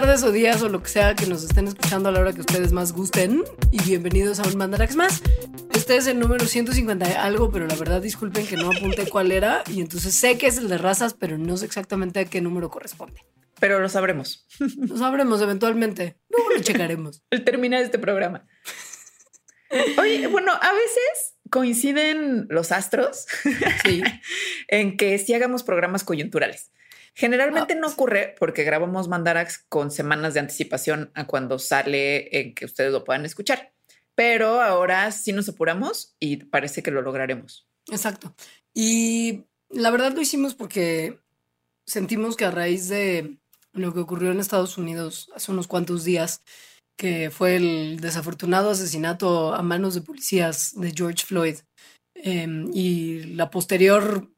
tardes o días o lo que sea que nos estén escuchando a la hora que ustedes más gusten y bienvenidos a un Mandarax más. Este es el número 150 algo, pero la verdad disculpen que no apunté cuál era y entonces sé que es el de razas, pero no sé exactamente a qué número corresponde. Pero lo sabremos. Lo sabremos eventualmente. Luego lo checaremos. Al terminar este programa. Oye, bueno, a veces coinciden los astros en que sí hagamos programas coyunturales. Generalmente no ocurre porque grabamos Mandarax con semanas de anticipación a cuando sale en que ustedes lo puedan escuchar. Pero ahora sí nos apuramos y parece que lo lograremos. Exacto. Y la verdad lo hicimos porque sentimos que a raíz de lo que ocurrió en Estados Unidos hace unos cuantos días, que fue el desafortunado asesinato a manos de policías de George Floyd em, y la posterior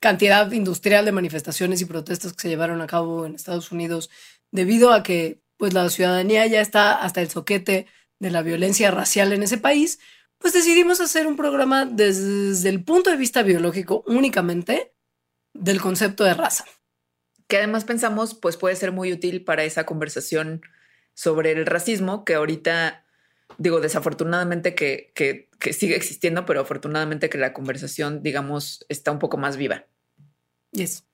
cantidad industrial de manifestaciones y protestas que se llevaron a cabo en Estados Unidos debido a que pues la ciudadanía ya está hasta el soquete de la violencia racial en ese país, pues decidimos hacer un programa desde el punto de vista biológico únicamente del concepto de raza. Que además pensamos pues puede ser muy útil para esa conversación sobre el racismo que ahorita, digo, desafortunadamente que, sigue existiendo, pero afortunadamente que la conversación, digamos, está un poco más viva. Yes.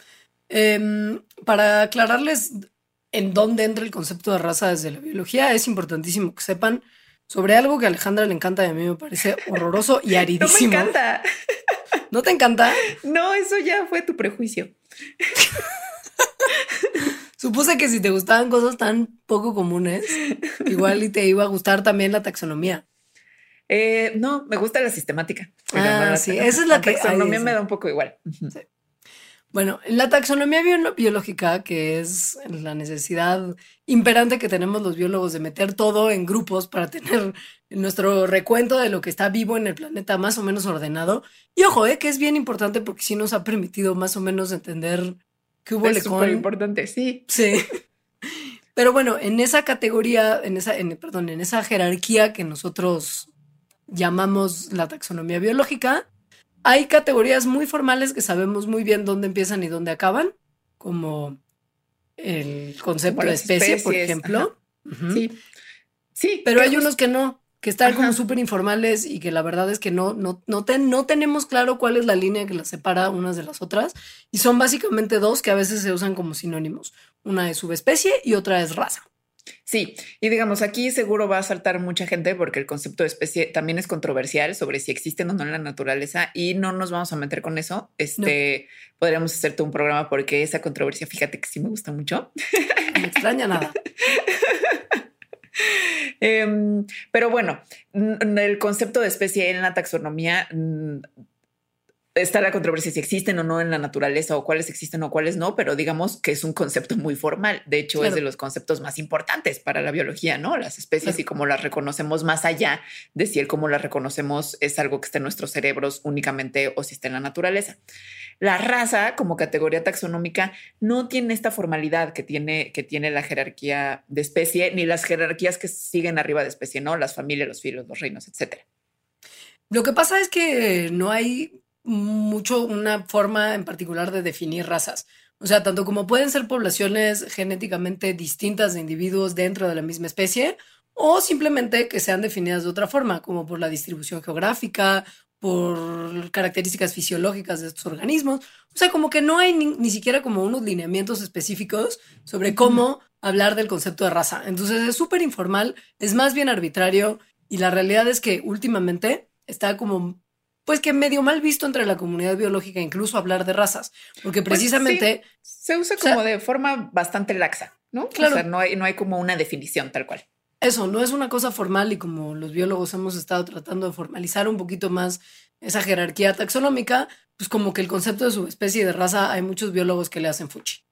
Em, para aclararles en dónde entra el concepto de raza desde la biología, es importantísimo que sepan sobre algo que a Alejandra le encanta y a mí me parece horroroso y aridísimo. No me encanta. ¿No te encanta? No, eso ya fue tu prejuicio. Supuse que si te gustaban cosas tan poco comunes, igual y te iba a gustar también la taxonomía. Eh, no, me gusta la sistemática. Ah, sí, esa es la, que. La taxonomía me da un poco igual. Bueno, la taxonomía biológica, que es la necesidad imperante que tenemos los biólogos de meter todo en grupos para tener nuestro recuento de lo que está vivo en el planeta más o menos ordenado. Y ojo, eh, que es bien importante porque sí nos ha permitido más o menos entender que hubo es súper importante, sí. Sí. Pero bueno, en esa categoría, en esa, perdón, en esa jerarquía que nosotros llamamos la taxonomía biológica, hay categorías muy formales que sabemos muy bien dónde empiezan y dónde acaban, como el concepto de especie, por ejemplo. Sí. Sí. Pero hay unos que no que están como súper informales y que la verdad es que no, no, no, no tenemos claro cuál es la línea que las separa unas de las otras. Y son básicamente dos que a veces se usan como sinónimos. Una es subespecie y otra es raza. Sí, y digamos, aquí seguro va a saltar mucha gente porque el concepto de especie también es controversial sobre si existen o no en la naturaleza y no nos vamos a meter con eso. Este, podríamos hacerte un programa porque esa controversia, fíjate que sí me gusta mucho. No me extraña nada. Em, pero bueno, el concepto de especie en la taxonomía está la controversia si existen o no en la naturaleza o cuáles existen o cuáles no, pero digamos que es un concepto muy formal. De hecho, es de los conceptos más importantes para la biología, ¿no? Las especies y cómo las reconocemos más allá de si el cómo las reconocemos es algo que está en nuestros cerebros únicamente o si está en la naturaleza. La raza como categoría taxonómica no tiene esta formalidad que tiene, que tiene la jerarquía de especie ni las jerarquías que siguen arriba de especie, ¿no? Las familias, los filos, los reinos, etcétera. Lo que pasa es que no hay mucho una forma en particular de definir razas. O sea, tanto como pueden ser poblaciones genéticamente distintas de individuos dentro de la misma especie, o simplemente que sean definidas de otra forma, como por la distribución geográfica, por características fisiológicas de estos organismos. O sea, como que no hay ni, siquiera como unos lineamientos específicos sobre cómo hablar del concepto de raza. Entonces es súper informal, es más bien arbitrario y la realidad es que últimamente está como pues que medio mal visto entre la comunidad biológica incluso hablar de razas, porque pues precisamente se usa como de forma bastante laxa, ¿no? Claro. O sea, no hay, no hay como una definición tal cual. Eso, no es una cosa formal y como los biólogos hemos estado tratando de formalizar un poquito más esa jerarquía taxonómica, pues como que el concepto de subespecie y de raza hay muchos biólogos que le hacen fuchi.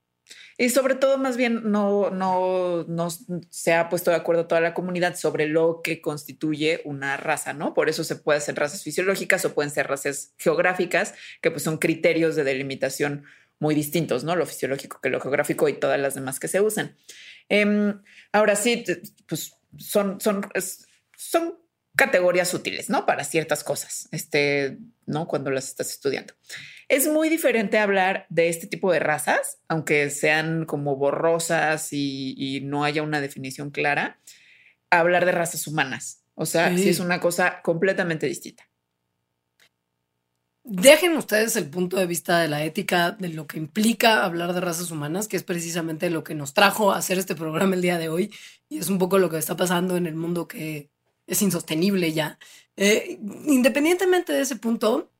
Y sobre todo, más bien, no, no, no se ha puesto de acuerdo toda la comunidad sobre lo que constituye una raza, ¿no? Por eso se puede hacer razas fisiológicas o pueden ser razas geográficas, que pues son criterios de delimitación muy distintos, ¿no? Lo fisiológico que lo geográfico y todas las demás que se usan. Em, ahora sí, pues son, son, son categorías útiles, ¿no? Para ciertas cosas, este, ¿no? Cuando las estás estudiando. Es muy diferente hablar de este tipo de razas, aunque sean como borrosas y, no haya una definición clara, hablar de razas humanas. O sea, sí. es una cosa completamente distinta. Dejen ustedes el punto de vista de la ética, de lo que implica hablar de razas humanas, que es precisamente lo que nos trajo a hacer este programa el día de hoy. Y es un poco lo que está pasando en el mundo que es insostenible ya. Eh, independientemente de ese punto,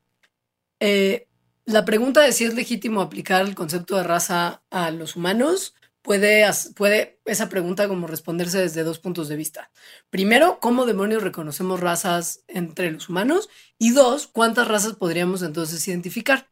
eh, la pregunta de si es legítimo aplicar el concepto de raza a los humanos puede, puede esa pregunta como responderse desde dos puntos de vista. Primero, ¿cómo demonios reconocemos razas entre los humanos? Y dos, ¿cuántas razas podríamos entonces identificar?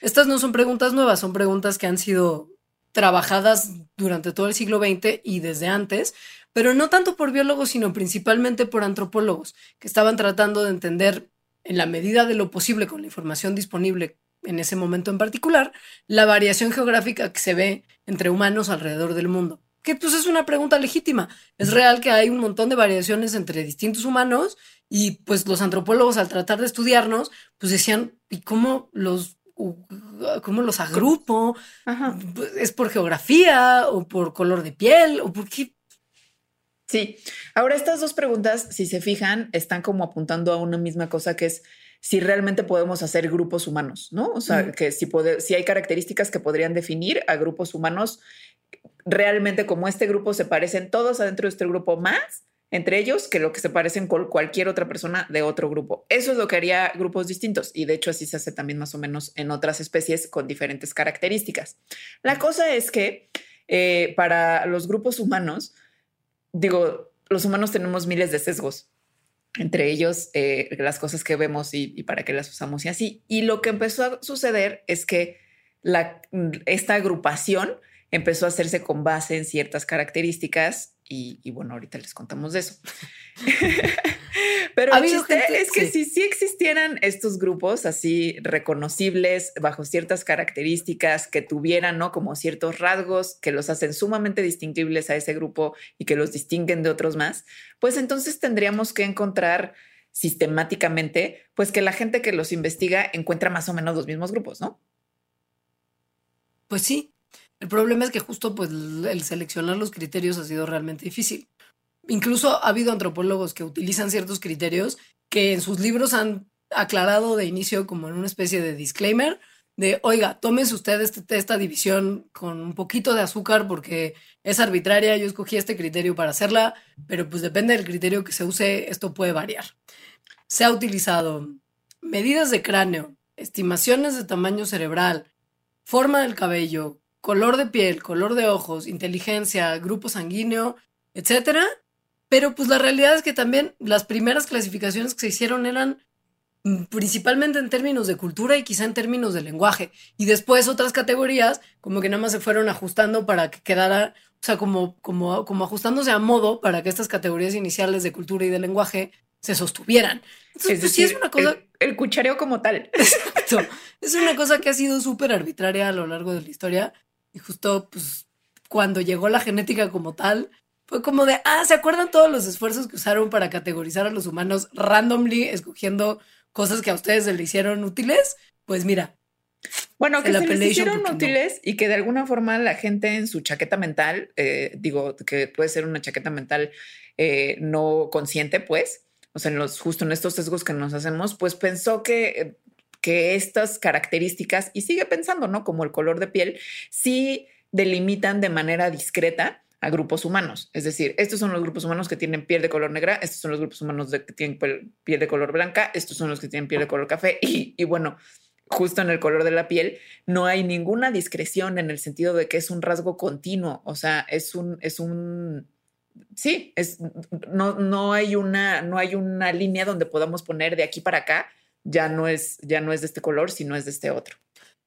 Estas no son preguntas nuevas, son preguntas que han sido trabajadas durante todo el siglo XX y desde antes, pero no tanto por biólogos, sino principalmente por antropólogos, que estaban tratando de entender en la medida de lo posible con la información disponible en ese momento en particular, la variación geográfica que se ve entre humanos alrededor del mundo. Que pues es una pregunta legítima. Es real que hay un montón de variaciones entre distintos humanos y pues los antropólogos al tratar de estudiarnos, pues decían, ¿y cómo los cómo los agrupo? ¿Es por geografía o por color de piel o por qué? Sí. Ahora estas dos preguntas, si se fijan, están como apuntando a una misma cosa que es si realmente podemos hacer grupos humanos, ¿no? O sea, que si, si hay características que podrían definir a grupos humanos realmente como este grupo se parecen todos adentro de este grupo más entre ellos que lo que se parecen con cualquier otra persona de otro grupo. Eso es lo que haría grupos distintos y de hecho así se hace también más o menos en otras especies con diferentes características. La cosa es que eh, para los grupos humanos, digo, los humanos tenemos miles de sesgos entre ellos eh, las cosas que vemos y, para qué las usamos y así. Y lo que empezó a suceder es que esta agrupación empezó a hacerse con base en ciertas características y, bueno, ahorita les contamos de eso. Pero el chiste es que si sí existieran estos grupos así reconocibles bajo ciertas características que tuvieran, ¿no? Como ciertos rasgos que los hacen sumamente distinguibles a ese grupo y que los distinguen de otros más, pues entonces tendríamos que encontrar sistemáticamente, pues que la gente que los investiga encuentra más o menos los mismos grupos, ¿no? Pues sí, el problema es que justo pues el seleccionar los criterios ha sido realmente difícil. Incluso ha habido antropólogos que utilizan ciertos criterios que en sus libros han aclarado de inicio como en una especie de disclaimer de, oiga, tómese usted este, esta división con un poquito de azúcar porque es arbitraria, yo escogí este criterio para hacerla, pero pues depende del criterio que se use, esto puede variar. Se ha utilizado medidas de cráneo, estimaciones de tamaño cerebral, forma del cabello, color de piel, color de ojos, inteligencia, grupo sanguíneo, etcétera. Pero pues la realidad es que también las primeras clasificaciones que se hicieron eran mm, principalmente en términos de cultura y quizá en términos de lenguaje. Y después otras categorías como que nada más se fueron ajustando para que quedara, o sea, como, como, como ajustándose a modo para que estas categorías iniciales de cultura y de lenguaje se sostuvieran. Entonces, pues, sí es una cosa... El, el cuchareo como tal. Exacto. Es una cosa que ha sido súper arbitraria a lo largo de la historia y justo, pues, cuando llegó la genética como tal, fue como de, ah, ¿se acuerdan todos los esfuerzos que usaron para categorizar a los humanos randomly, escogiendo cosas que a ustedes se le hicieron útiles? Pues mira. Bueno, que se les hicieron útiles y que de alguna forma la gente en su chaqueta mental, eh, digo, que puede ser una chaqueta mental eh, no consciente, pues, o sea, en los, justo en estos sesgos que nos hacemos, pues pensó que que estas características, y sigue pensando, ¿no? Como el color de piel, sí delimitan de manera discreta a grupos humanos. Es decir, estos son los grupos humanos que tienen piel de color negra, estos son los grupos humanos que tienen piel de color blanca, estos son los que tienen piel de color café y, y bueno, justo en el color de la piel, no hay ninguna discreción en el sentido de que es un rasgo continuo, o sea, es un, es un, sí, es, no, no hay una, no hay una línea donde podamos poner de aquí para acá ya no es, ya no es de este color, sino es de este otro.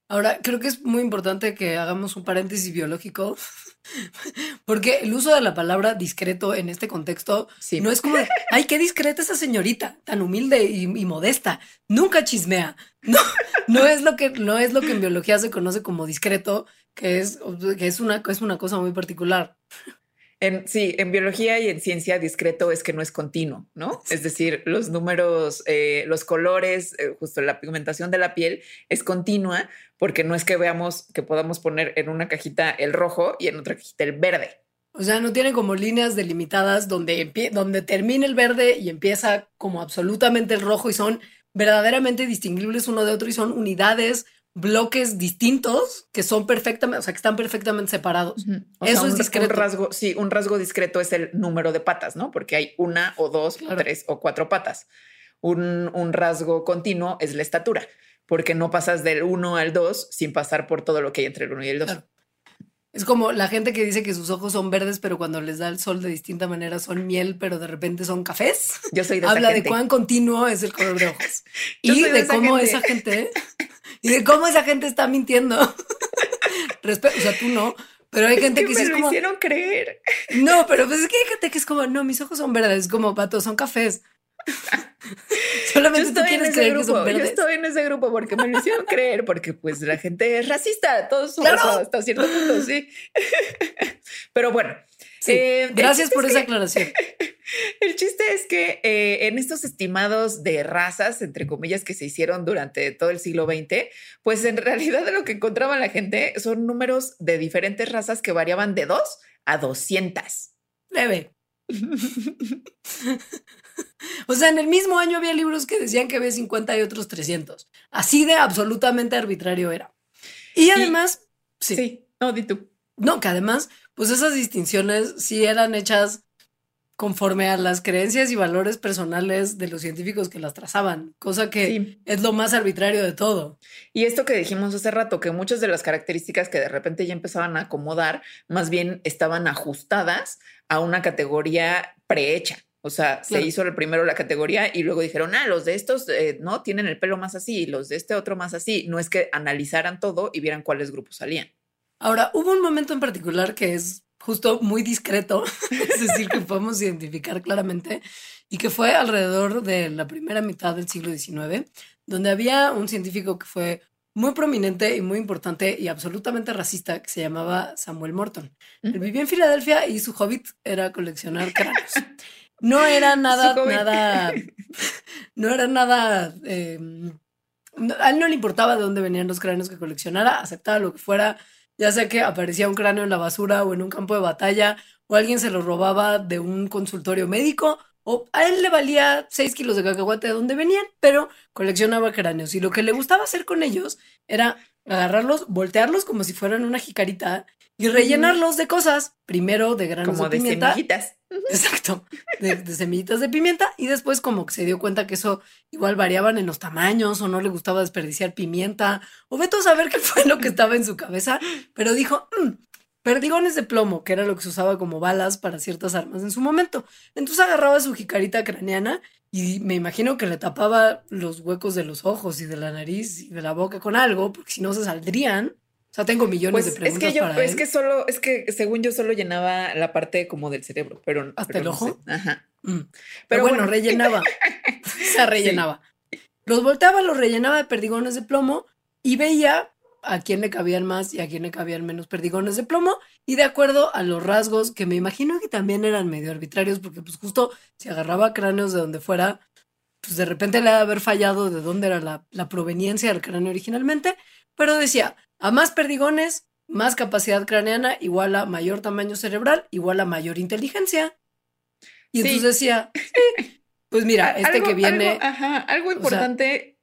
Ahora, creo que es muy importante que hagamos un paréntesis biológico, porque el uso de la palabra discreto en este contexto no es como, ay, qué discreta esa señorita, tan humilde y, modesta, nunca chismea. No, no, es lo que, no es lo que en biología se conoce como discreto, que es, que es, una, es una cosa muy particular. En, sí, en biología y en ciencia discreto es que no es continuo, ¿no? Es decir, los números, eh, los colores, eh, justo la pigmentación de la piel es continua porque no es que veamos que podamos poner en una cajita el rojo y en otra cajita el verde. O sea, no tiene como líneas delimitadas donde, donde termina el verde y empieza como absolutamente el rojo y son verdaderamente distinguibles uno de otro y son unidades bloques distintos que son perfectamente, o sea, que están perfectamente separados. Eso es discreto. Un rasgo, sí, un rasgo discreto es el número de patas, ¿no? Porque hay una o dos o tres o cuatro patas. Un, un, rasgo continuo es la estatura, porque no pasas del uno al dos sin pasar por todo lo que hay entre el uno y el dos. Es como la gente que dice que sus ojos son verdes, pero cuando les da el sol de distinta manera son miel, pero de repente son cafés. Yo soy de Habla de cuán continuo es el color de ojos. y de, cómo esa gente y de cómo esa gente está mintiendo. o sea, tú no. Pero hay gente que, que me lo hicieron creer. No, pero pues es que hay gente que es como, no, mis ojos son verdes, como patos, son cafés. Solamente tú quieres creer grupo. que son verdes. Yo estoy en ese grupo porque me lo hicieron creer, porque pues la gente es racista, todos somos hasta cierto punto, sí. Pero bueno. Eh, gracias por esa aclaración. El chiste es que eh, en estos estimados de razas, entre comillas, que se hicieron durante todo el siglo XX, pues en realidad lo que encontraba la gente son números de diferentes razas que variaban de 2 a 200. Leve. o sea, en el mismo año había libros que decían que había 50 y otros 300. Así de absolutamente arbitrario era. Y además, sí. sí. No, di tú. No, que además, pues esas distinciones sí eran hechas conforme a las creencias y valores personales de los científicos que las trazaban, cosa que es lo más arbitrario de todo. Y esto que dijimos hace rato, que muchas de las características que de repente ya empezaban a acomodar, más bien estaban ajustadas a una categoría prehecha. O sea, se hizo el primero la categoría y luego dijeron, ah, los de estos eh, no tienen el pelo más así, los de este otro más así. No es que analizaran todo y vieran cuáles grupos salían. Ahora, hubo un momento en particular que es justo muy discreto, es decir, que podemos identificar claramente, y que fue alrededor de la primera mitad del siglo XIX, donde había un científico que fue muy prominente y muy importante y absolutamente racista que se llamaba Samuel Morton. Él vivía en Filadelfia y su hobbit era coleccionar cráneos. No era nada, nada, no era nada, eh, a él no le importaba de dónde venían los cráneos que coleccionara, aceptaba lo que fuera, ya sea que aparecía un cráneo en la basura o en un campo de batalla, o alguien se lo robaba de un consultorio médico, o a él le valía 6 kilos de cacahuate de donde venían, pero coleccionaba cráneos. Y lo que le gustaba hacer con ellos era agarrarlos, voltearlos como si fueran una jicarita y rellenarlos de cosas. Primero de granos de, pimienta. Semillitas. Exacto, de, de, semillitas de pimienta. Y después, como que se dio cuenta que eso igual variaban en los tamaños, o no le gustaba desperdiciar pimienta, o veto a saber qué fue lo que estaba en su cabeza, pero dijo: mm, perdigones de plomo, que era lo que se usaba como balas para ciertas armas en su momento. Entonces agarraba su jicarita craneana y me imagino que le tapaba los huecos de los ojos y de la nariz y de la boca con algo, porque si no se saldrían. O sea, tengo millones de preguntas. Es que yo, es que solo, es que según yo solo llenaba la parte como del cerebro, pero hasta el ojo. Ajá. Mm. Pero, bueno, rellenaba. se rellenaba. Los volteaba, los rellenaba de perdigones de plomo y veía a quién le cabían más y a quién le cabían menos perdigones de plomo y de acuerdo a los rasgos que me imagino que también eran medio arbitrarios porque pues justo si agarraba cráneos de donde fuera, pues de repente le ha de haber fallado de dónde era la, la proveniencia del cráneo originalmente, pero decía, a más perdigones, más capacidad craneana igual a mayor tamaño cerebral, igual a mayor inteligencia. Y entonces decía, pues mira, este que viene... Algo, ajá, algo importante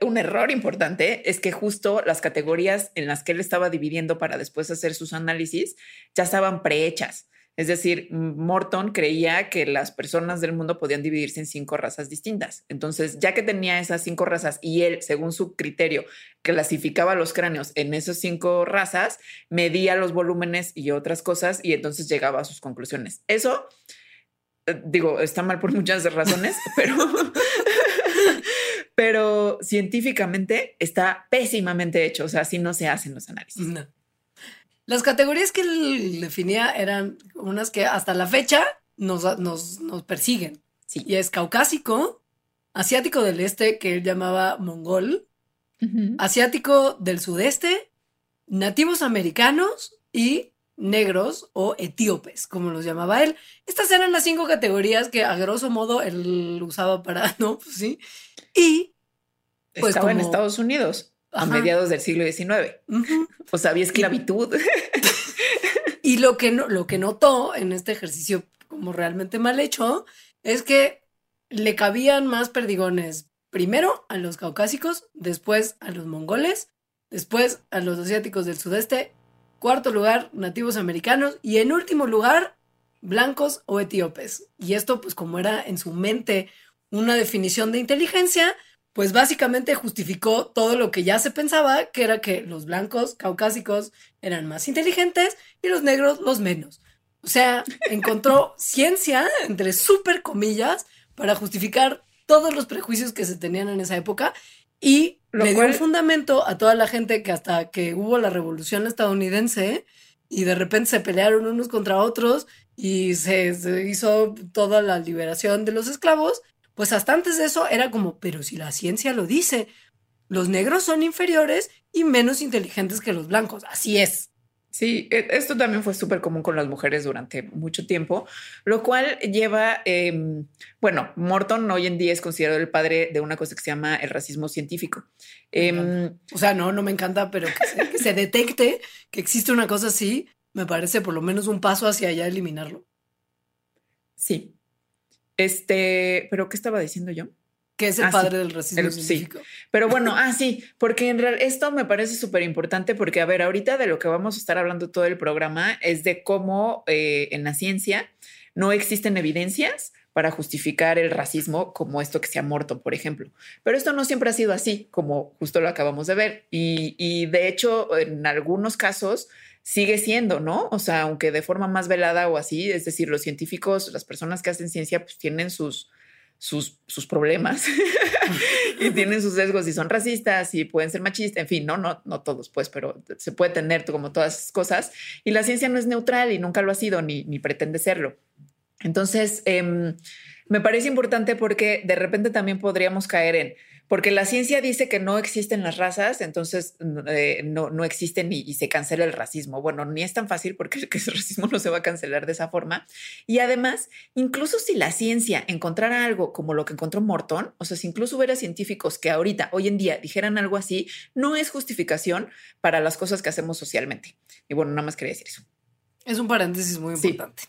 un error importante es que justo las categorías en las que él estaba dividiendo para después hacer sus análisis ya estaban prehechas. Es decir, Morton creía que las personas del mundo podían dividirse en cinco razas distintas. Entonces, ya que tenía esas cinco razas y él, según su criterio, clasificaba los cráneos en esas cinco razas, medía los volúmenes y otras cosas y entonces llegaba a sus conclusiones. Eso, eh, digo, está mal por muchas razones, pero pero científicamente está pésimamente hecho, o sea, así no se hacen los análisis. Las categorías que él definía eran unas que hasta la fecha nos, nos, nos persiguen. Sí. Y es caucásico, asiático del este, que él llamaba mongol, asiático del sudeste, nativos americanos y negros o etíopes, como los llamaba él. Estas eran las cinco categorías que a grosso modo él usaba para, ¿no? Pues sí. Y pues estaba en Estados Unidos a mediados del siglo XIX. O sea, había esclavitud. Y lo que, no, lo que notó en este ejercicio como realmente mal hecho es que le cabían más perdigones primero a los caucásicos, después a los mongoles, después a los asiáticos del sudeste, cuarto lugar nativos americanos y en último lugar blancos o etíopes. Y esto pues como era en su mente una definición de inteligencia, pues básicamente justificó todo lo que ya se pensaba, que era que los blancos caucásicos eran más inteligentes y los negros los menos. O sea, encontró ciencia, entre súper comillas, para justificar todos los prejuicios que se tenían en esa época y le dio un fundamento a toda la gente que hasta que hubo la revolución estadounidense y de repente se pelearon unos contra otros y se, se hizo toda la liberación de los esclavos, pues hasta antes de eso era como, pero si la ciencia lo dice, los negros son inferiores y menos inteligentes que los blancos. Así es. Sí, e, esto también fue súper común con las mujeres durante mucho tiempo, lo cual lleva, em, bueno, Morton hoy en día es considerado el padre de una cosa que se llama el racismo científico. Em, o sea, no, no me encanta, pero que se, detecte que existe una cosa así, me parece por lo menos un paso hacia allá eliminarlo. Sí, este, pero ¿qué estaba diciendo yo? Que es el ah, padre del racismo científico. Sí. Pero bueno, ah, sí, porque en realidad esto me parece súper importante porque, a ver, ahorita de lo que vamos a estar hablando todo el programa es de cómo eh, en la ciencia no existen evidencias para justificar el racismo como esto que se ha muerto, por ejemplo. Pero esto no siempre ha sido así, como justo lo acabamos de ver. Y, y de hecho, en algunos casos, sigue siendo, ¿no? O sea, aunque de forma más velada o así, es decir, los científicos, las personas que hacen ciencia, pues tienen sus, sus, sus problemas y tienen sus sesgos y son racistas y pueden ser machistas, en fin, no, no, no todos, pues, pero se puede tener como todas esas cosas. Y la ciencia no es neutral y nunca lo ha sido ni, ni pretende serlo. Entonces, em, me parece importante porque de repente también podríamos caer en, porque la ciencia dice que no existen las razas, entonces eh, no, no existen y, se cancela el racismo. Bueno, ni es tan fácil porque el, racismo no se va a cancelar de esa forma. Y además, incluso si la ciencia encontrara algo como lo que encontró Morton, o sea, si incluso hubiera científicos que ahorita, hoy en día, dijeran algo así, no es justificación para las cosas que hacemos socialmente. Y bueno, nada más quería decir eso. Es un paréntesis muy importante.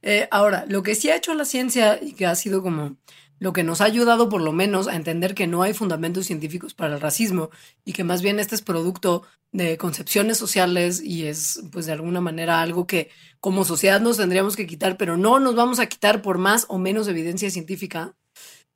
Eh, ahora, lo que sí ha hecho la ciencia y que ha sido como lo que nos ha ayudado por lo menos a entender que no hay fundamentos científicos para el racismo y que más bien este es producto de concepciones sociales y es pues de alguna manera algo que como sociedad nos tendríamos que quitar, pero no nos vamos a quitar por más o menos evidencia científica,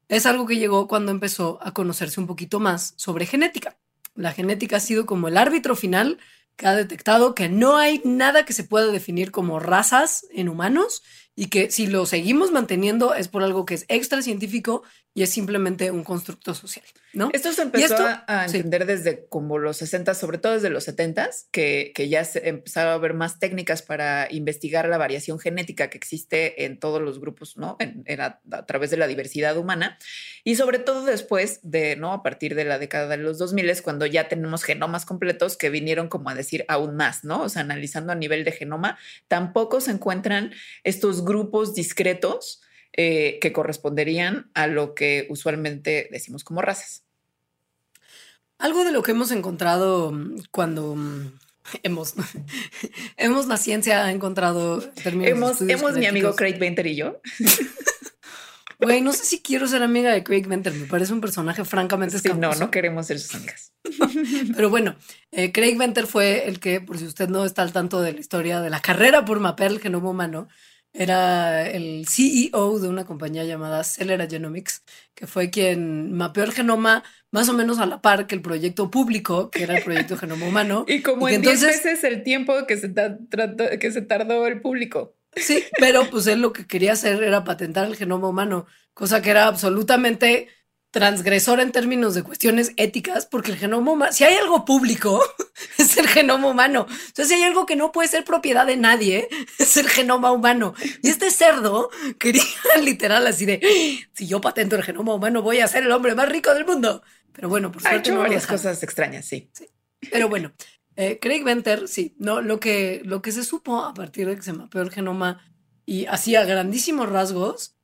es algo que llegó cuando empezó a conocerse un poquito más sobre genética. La genética ha sido como el árbitro final que ha detectado que no hay nada que se pueda definir como razas en humanos y que si lo seguimos manteniendo es por algo que es extra científico y es simplemente un constructo social, ¿no? Esto se empezó a entender desde como los 60, sobre todo desde los 70, que, que ya se empezaron a ver más técnicas para investigar la variación genética que existe en todos los grupos, ¿no? En, a, través de la diversidad humana. Y sobre todo después de, ¿no? A partir de la década de los 2000, cuando ya tenemos genomas completos que vinieron como a decir aún más, ¿no? O sea, analizando a nivel de genoma, tampoco se encuentran estos grupos discretos eh, que corresponderían a lo que usualmente decimos como razas. Algo de lo que hemos encontrado mm, cuando mm, hemos, hemos la ciencia ha encontrado términos. Hemos, hemos mi amigo Craig Venter y yo. Güey, no sé si quiero ser amiga de Craig Venter. Me parece un personaje francamente sí, No, no queremos ser sus amigas. Pero bueno, eh, Craig Venter fue el que, por si usted no está al tanto de la historia de la carrera por mapear el genoma humano, era el CEO de una compañía llamada Celera Genomics, que fue quien mapeó el genoma más o menos a la par que el proyecto público, que era el proyecto Genoma Humano. Y como en 10 veces el tiempo que se, que se tardó el público. Sí, pero pues él lo que quería hacer era patentar el genoma humano, cosa que era absolutamente transgresor en términos de cuestiones éticas, porque el genoma humano, si hay algo público, es el genoma humano. Entonces, si hay algo que no puede ser propiedad de nadie, es el genoma humano. Y este cerdo quería literal así de, si yo patento el genoma humano, voy a ser el hombre más rico del mundo. Pero bueno, por suerte. Ha hecho varias cosas extrañas, sí. Pero bueno, Eh, Craig Venter, sí, no, lo que, lo que se supo a partir de que se mapeó el genoma y hacía grandísimos rasgos,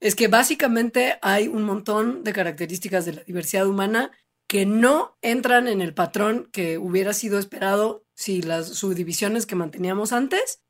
es que básicamente hay un montón de características de la diversidad humana que no entran en el patrón que hubiera sido esperado si las subdivisiones que manteníamos antes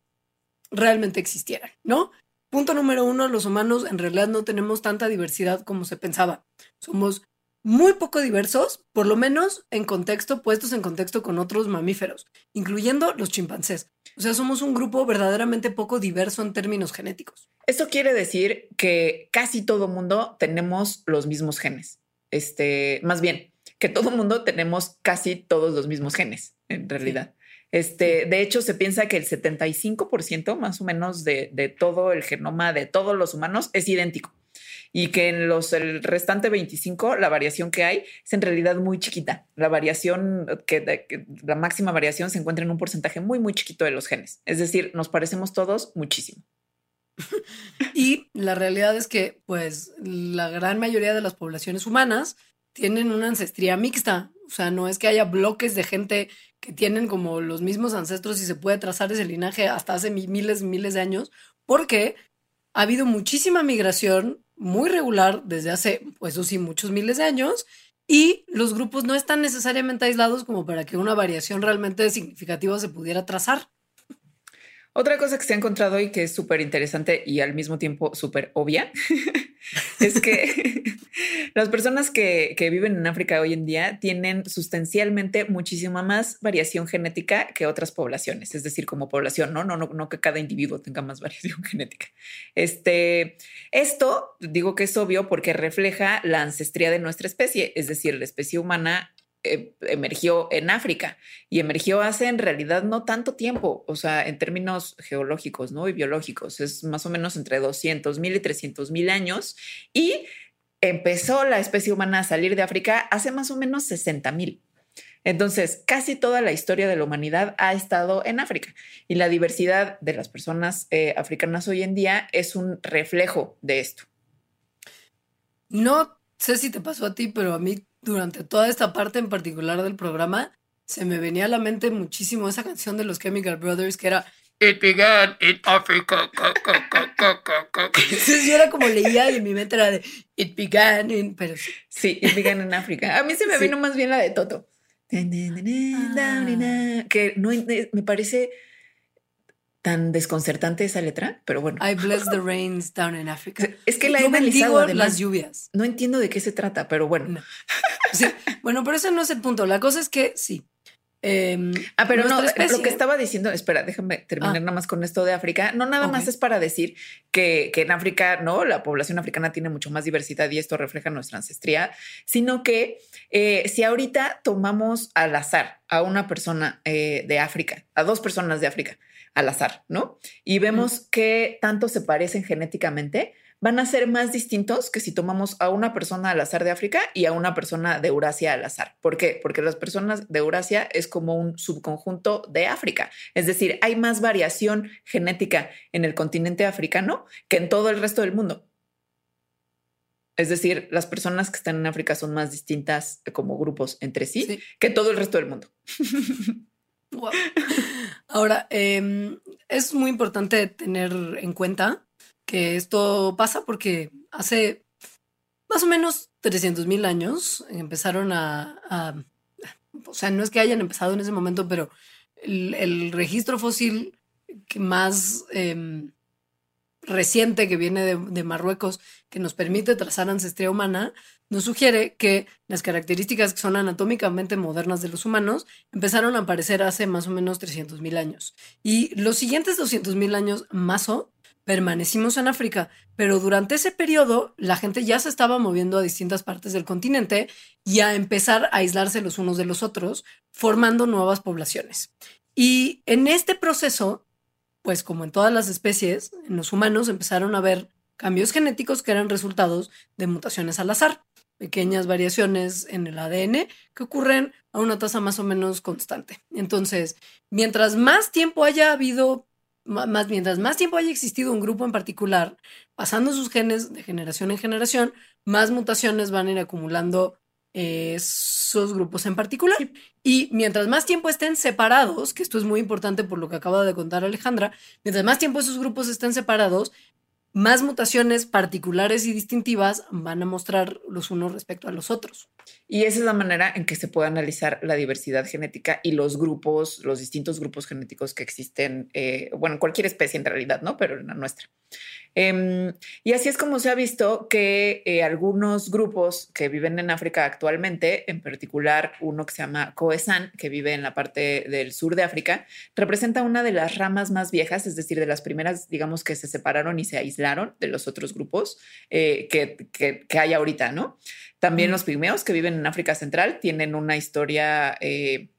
realmente existieran, ¿no? Punto número uno, los humanos en realidad no tenemos tanta diversidad como se pensaba. Somos muy poco diversos, por lo menos en contexto, puestos en contexto con otros mamíferos, incluyendo los chimpancés. O sea, somos un grupo verdaderamente poco diverso en términos genéticos. Esto quiere decir que casi todo mundo tenemos los mismos genes. Este, más bien, que todo mundo tenemos casi todos los mismos genes, en realidad. Este, de hecho, se piensa que el 75% más o menos de, de todo el genoma de todos los humanos es idéntico y que en los el restante 25 la variación que hay es en realidad muy chiquita. La variación que, la máxima variación se encuentra en un porcentaje muy muy chiquito de los genes. Es decir, nos parecemos todos muchísimo. y la realidad es que pues la gran mayoría de las poblaciones humanas tienen una ancestría mixta, o sea, no es que haya bloques de gente que tienen como los mismos ancestros y se puede trazar ese linaje hasta hace miles y miles de años, porque ha habido muchísima migración muy regular desde hace, pues eso sí, muchos miles de años, y los grupos no están necesariamente aislados como para que una variación realmente significativa se pudiera trazar. Otra cosa que se ha encontrado y que es súper interesante y al mismo tiempo súper obvia es que las personas que, viven en África hoy en día tienen sustancialmente muchísima más variación genética que otras poblaciones, es decir, como población, no, no, no, no que cada individuo tenga más variación genética. Este, esto digo que es obvio porque refleja la ancestría de nuestra especie, es decir, la especie humana eh, emergió en África y emergió hace en realidad no tanto tiempo, o sea, en términos geológicos ¿no? y biológicos, es más o menos entre 200 mil y 300 mil años y empezó la especie humana a salir de África hace más o menos 60 mil. Entonces, casi toda la historia de la humanidad ha estado en África y la diversidad de las personas eh, africanas hoy en día es un reflejo de esto. No sé si te pasó a ti, pero a mí durante toda esta parte en particular del programa, se me venía a la mente muchísimo esa canción de los Chemical Brothers que era It began in Africa. Entonces yo era como leía y en mi mente era de It began in. Pero sí, It began in Africa. A mí se me vino más bien la de Toto. Ah. Que no me parece tan desconcertante esa letra, pero bueno. I bless the rains down in Africa. Es que la he analizado las lluvias. No entiendo de qué se trata, pero bueno. Sí, bueno, pero ese no es el punto. La cosa es que sí. Em, ah, pero no, lo que estaba diciendo, espera, déjame terminar ah. nada más con esto de África. No, nada más es para decir que, que, en África, no, la población africana tiene mucho más diversidad y esto refleja nuestra ancestría, sino que eh, si ahorita tomamos al azar a una persona eh, de África, a dos personas de África, al azar, ¿no? Y vemos que tanto se parecen genéticamente, van a ser más distintos que si tomamos a una persona al azar de África y a una persona de Eurasia al azar. ¿Por qué? Porque las personas de Eurasia es como un subconjunto de África. Es decir, hay más variación genética en el continente africano que en todo el resto del mundo. Es decir, las personas que están en África son más distintas como grupos entre sí, que todo el resto del mundo. Ahora, em, es muy importante tener en cuenta que esto pasa porque hace más o menos 300 mil años empezaron a, o sea, no es que hayan empezado en ese momento, pero el, registro fósil que más em, reciente que viene de, Marruecos, que nos permite trazar ancestría humana, nos sugiere que las características que son anatómicamente modernas de los humanos empezaron a aparecer hace más o menos 300.000 años. Y los siguientes 200.000 años más o permanecimos en África, pero durante ese periodo la gente ya se estaba moviendo a distintas partes del continente y a empezar a aislarse los unos de los otros, formando nuevas poblaciones. Y en este proceso, pues como en todas las especies, en los humanos empezaron a ver cambios genéticos que eran resultados de mutaciones al azar pequeñas variaciones en el ADN que ocurren a una tasa más o menos constante. Entonces, mientras más tiempo haya habido, más, mientras más tiempo haya existido un grupo en particular, pasando sus genes de generación en generación, más mutaciones van a ir acumulando esos grupos en particular. Y mientras más tiempo estén separados, que esto es muy importante por lo que acaba de contar Alejandra, mientras más tiempo esos grupos estén separados, más mutaciones particulares y distintivas van a mostrar los unos respecto a los otros. Y esa es la manera en que se puede analizar la diversidad genética y los grupos, los distintos grupos genéticos que existen, eh, bueno, en cualquier especie en realidad, ¿no? Pero en la nuestra. Em, y así es como se ha visto que eh, algunos grupos que viven en África actualmente, en particular uno que se llama Khoesan, que vive en la parte del sur de África, representa una de las ramas más viejas, es decir, de las primeras, digamos, que se separaron y se aislaron de los otros grupos eh, que, que, hay ahorita, ¿no? También los pigmeos que viven en África Central tienen una historia... Eh,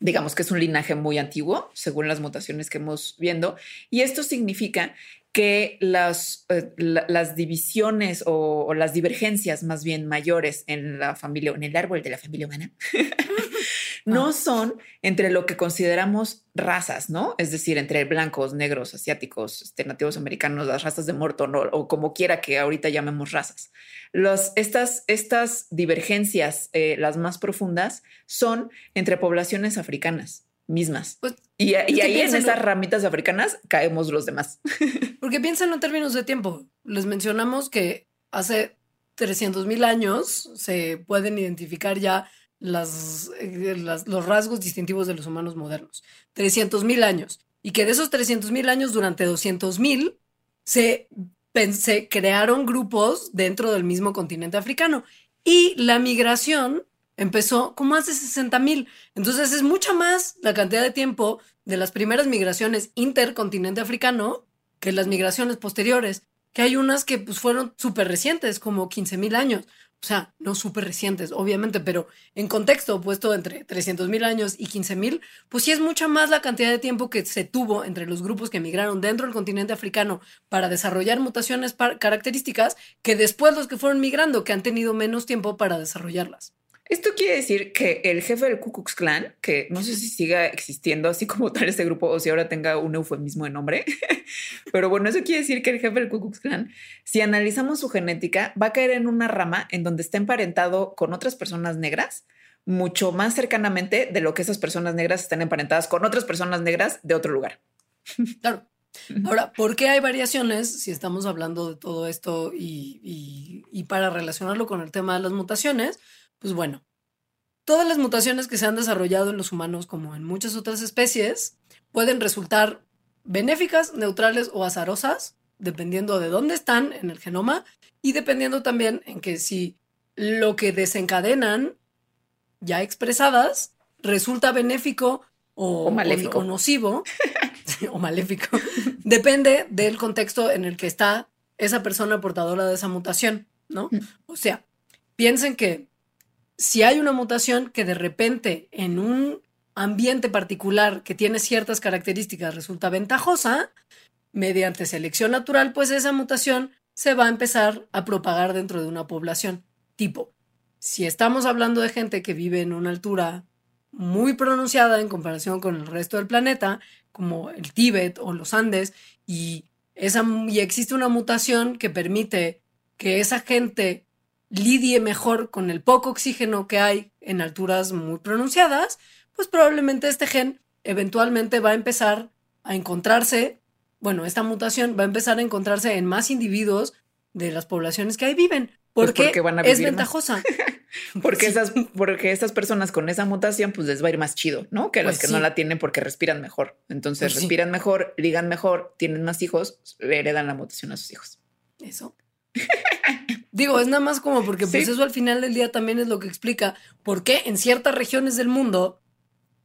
digamos que es un linaje muy antiguo, según las mutaciones que hemos viendo, y esto significa que las, eh, las divisiones o, las divergencias más bien mayores en la familia, en el árbol de la familia humana, no ah. son entre lo que consideramos razas, ¿no? Es decir, entre blancos, negros, asiáticos, este, nativos americanos, las razas de Morton o, como quiera que ahorita llamemos razas. Los, estas, estas divergencias, eh, las más profundas, son entre poblaciones africanas mismas. Pues, y, ahí en esas ramitas africanas caemos los demás. Porque piénsenlo en términos de tiempo. Les mencionamos que hace 300 mil años se pueden identificar ya las, eh, los rasgos distintivos de los humanos modernos. 300 mil años. Y que de esos 300 mil años, durante 200 mil, se, se crearon grupos dentro del mismo continente africano. Y la migración empezó como hace 60 mil. Entonces es mucha más la cantidad de tiempo de las primeras migraciones intercontinente africano que las migraciones posteriores, que hay unas que pues, fueron súper recientes, como 15 mil años. O sea, no súper recientes, obviamente, pero en contexto puesto entre 300 mil años y 15 mil, pues sí es mucha más la cantidad de tiempo que se tuvo entre los grupos que migraron dentro del continente africano para desarrollar mutaciones características que después los que fueron migrando, que han tenido menos tiempo para desarrollarlas. Esto quiere decir que el jefe del Ku Klux Klan, que no sé si siga existiendo así como tal este grupo o si ahora tenga un eufemismo de nombre, pero bueno, eso quiere decir que el jefe del Ku Klux Klan, si analizamos su genética, va a caer en una rama en donde está emparentado con otras personas negras mucho más cercanamente de lo que esas personas negras están emparentadas con otras personas negras de otro lugar. Claro. Ahora, ¿por qué hay variaciones si estamos hablando de todo esto y, y para relacionarlo con el tema de las mutaciones? Pues bueno, todas las mutaciones que se han desarrollado en los humanos, como en muchas otras especies, pueden resultar benéficas, neutrales o azarosas, dependiendo de dónde están en el genoma y dependiendo también en que si lo que desencadenan ya expresadas resulta benéfico o, maléfico. o nocivo o maléfico, depende del contexto en el que está esa persona portadora de esa mutación, ¿no? Mm. O sea, piensen que si hay una mutación que de repente en un ambiente particular que tiene ciertas características resulta ventajosa, mediante selección natural, pues esa mutación se va a empezar a propagar dentro de una población. Tipo, si estamos hablando de gente que vive en una altura muy pronunciada en comparación con el resto del planeta, como el Tíbet o los Andes, y, esa, y existe una mutación que permite que esa gente lidie mejor con el poco oxígeno que hay en alturas muy pronunciadas, pues probablemente este gen eventualmente va a empezar a encontrarse, bueno, esta mutación va a empezar a encontrarse en más individuos de las poblaciones que ahí viven. Pues porque, van a es ventajosa. porque, esas, porque esas personas con esa mutación, pues les va a ir más chido, ¿no? Que las pues que no la tienen porque respiran mejor. Entonces pues respiran mejor, ligan mejor, tienen más hijos, heredan la mutación a sus hijos. Eso. Digo, es nada más como porque pues eso al final del día también es lo que explica por qué en ciertas regiones del mundo,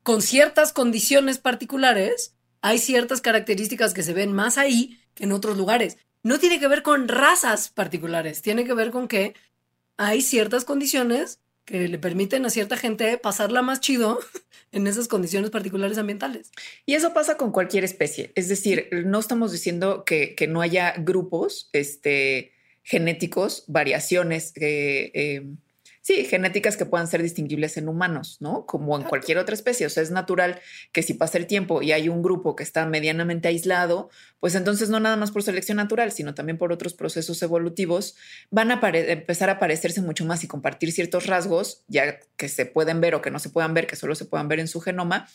con ciertas condiciones particulares, hay ciertas características que se ven más ahí que en otros lugares. No tiene que ver con razas particulares, tiene que ver con que hay ciertas condiciones que le permiten a cierta gente pasarla más chido en esas condiciones particulares ambientales. Y eso pasa con cualquier especie. Es decir, no estamos diciendo que, que no haya grupos, este, genéticos, variaciones eh, sí, genéticas que puedan ser distinguibles en humanos, ¿no? Como en cualquier otra especie. O sea, es natural que si pasa el tiempo y hay un grupo que está medianamente aislado, pues entonces no nada más por selección natural, sino también por otros procesos evolutivos, van a empezar a parecerse mucho más y compartir ciertos rasgos, ya que se pueden ver o que no se puedan ver, que solo se puedan ver en su genoma,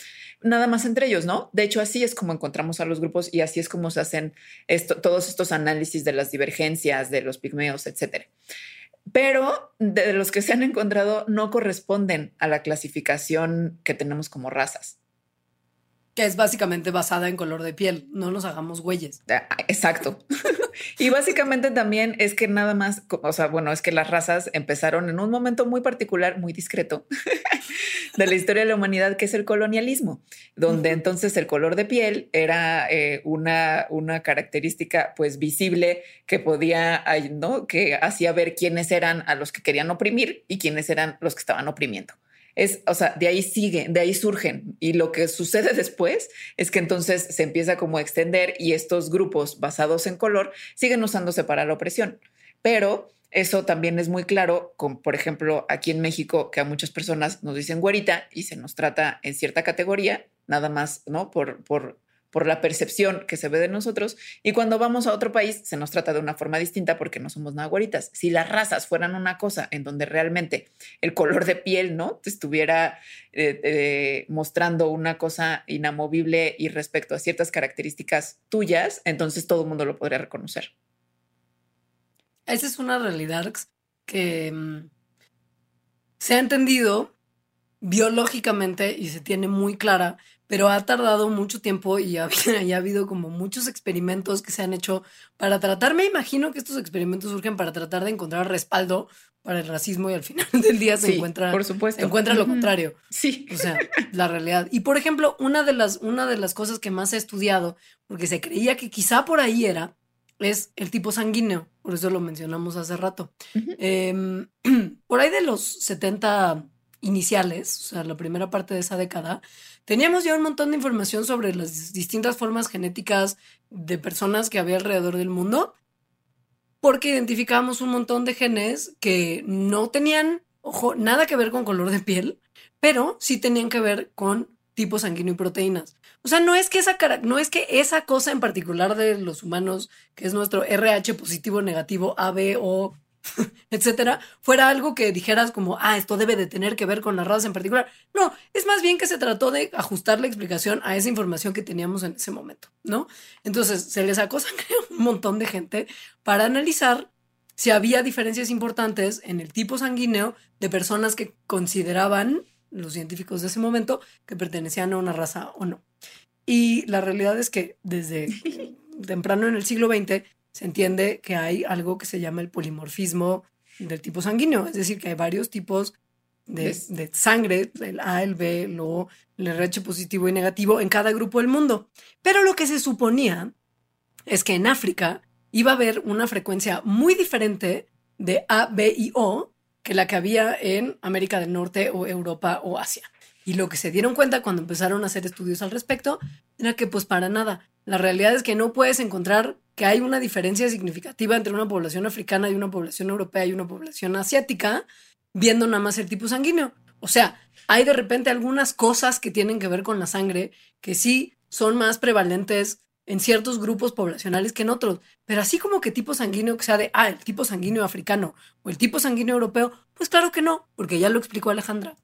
nada más entre ellos, ¿no? De hecho, así es como encontramos a los grupos y así es como se hacen esto, todos estos análisis de las divergencias, de los pigmeos, etcétera pero de los que se han encontrado no corresponden a la clasificación que tenemos como razas. Que es básicamente basada en color de piel, no nos hagamos güeyes. Ah, exacto. y básicamente también es que nada más, o sea, bueno, es que las razas empezaron en un momento muy particular, muy discreto de la historia de la humanidad, que es el colonialismo, donde entonces el color de piel era eh, una, una característica pues visible que podía, ¿no? Que hacía ver quiénes eran a los que querían oprimir y quiénes eran los que estaban oprimiendo es, o sea, de ahí siguen, de ahí surgen. Y lo que sucede después es que entonces se empieza como a extender y estos grupos basados en color siguen usándose para la opresión. Pero eso también es muy claro, con, por ejemplo, aquí en México, que a muchas personas nos dicen güerita y se nos trata en cierta categoría, nada más, ¿no? Por, por por la percepción que se ve de nosotros. Y cuando vamos a otro país, se nos trata de una forma distinta porque no somos nada güeritas. Si las razas fueran una cosa en donde realmente el color de piel, ¿no? Estuviera eh, eh, mostrando una cosa inamovible y respecto a ciertas características tuyas, entonces todo el mundo lo podría reconocer. Esa es una realidad que mm, se ha entendido biológicamente y se tiene muy clara pero ha tardado mucho tiempo y ha, ha, habido como muchos experimentos que se han hecho para tratar, me imagino que estos experimentos surgen para tratar de encontrar respaldo para el racismo y al final del día se encuentra, por supuesto. encuentra lo contrario. Sí. O sea, la realidad. Y por ejemplo, una de las, una de las cosas que más he estudiado, porque se creía que quizá por ahí era, es el tipo sanguíneo. Por eso lo mencionamos hace rato. Em, por ahí de los 70 iniciales, o sea, la primera parte de esa década, teníamos ya un montón de información sobre las distintas formas genéticas de personas que había alrededor del mundo, porque identificábamos un montón de genes que no tenían, ojo, nada que ver con color de piel, pero sí tenían que ver con tipo sanguíneo y proteínas. O sea, no es que esa no es que esa cosa en particular de los humanos, que es nuestro RH positivo, negativo, A, B o etcétera, fuera algo que dijeras como, ah, esto debe de tener que ver con las razas en particular. No, es más bien que se trató de ajustar la explicación a esa información que teníamos en ese momento, ¿no? Entonces se les sacó un montón de gente para analizar si había diferencias importantes en el tipo sanguíneo de personas que consideraban los científicos de ese momento que pertenecían a una raza o no. Y la realidad es que desde temprano en el siglo XX se entiende que hay algo que se llama el polimorfismo del tipo sanguíneo, es decir, que hay varios tipos de, sangre, el A, el B, el O, el RH positivo y negativo en cada grupo del mundo. Pero lo que se suponía es que en África iba a haber una frecuencia muy diferente de A, B y O que la que había en América del Norte o Europa o Asia. Y lo que se dieron cuenta cuando empezaron a hacer estudios al respecto era que pues para nada. La realidad es que no puedes encontrar que hay una diferencia significativa entre una población africana y una población europea y una población asiática, viendo nada más el tipo sanguíneo. O sea, hay de repente algunas cosas que tienen que ver con la sangre que sí son más prevalentes en ciertos grupos poblacionales que en otros. Pero así como que tipo sanguíneo que sea de, ah, el tipo sanguíneo africano o el tipo sanguíneo europeo, pues claro que no, porque ya lo explicó Alejandra.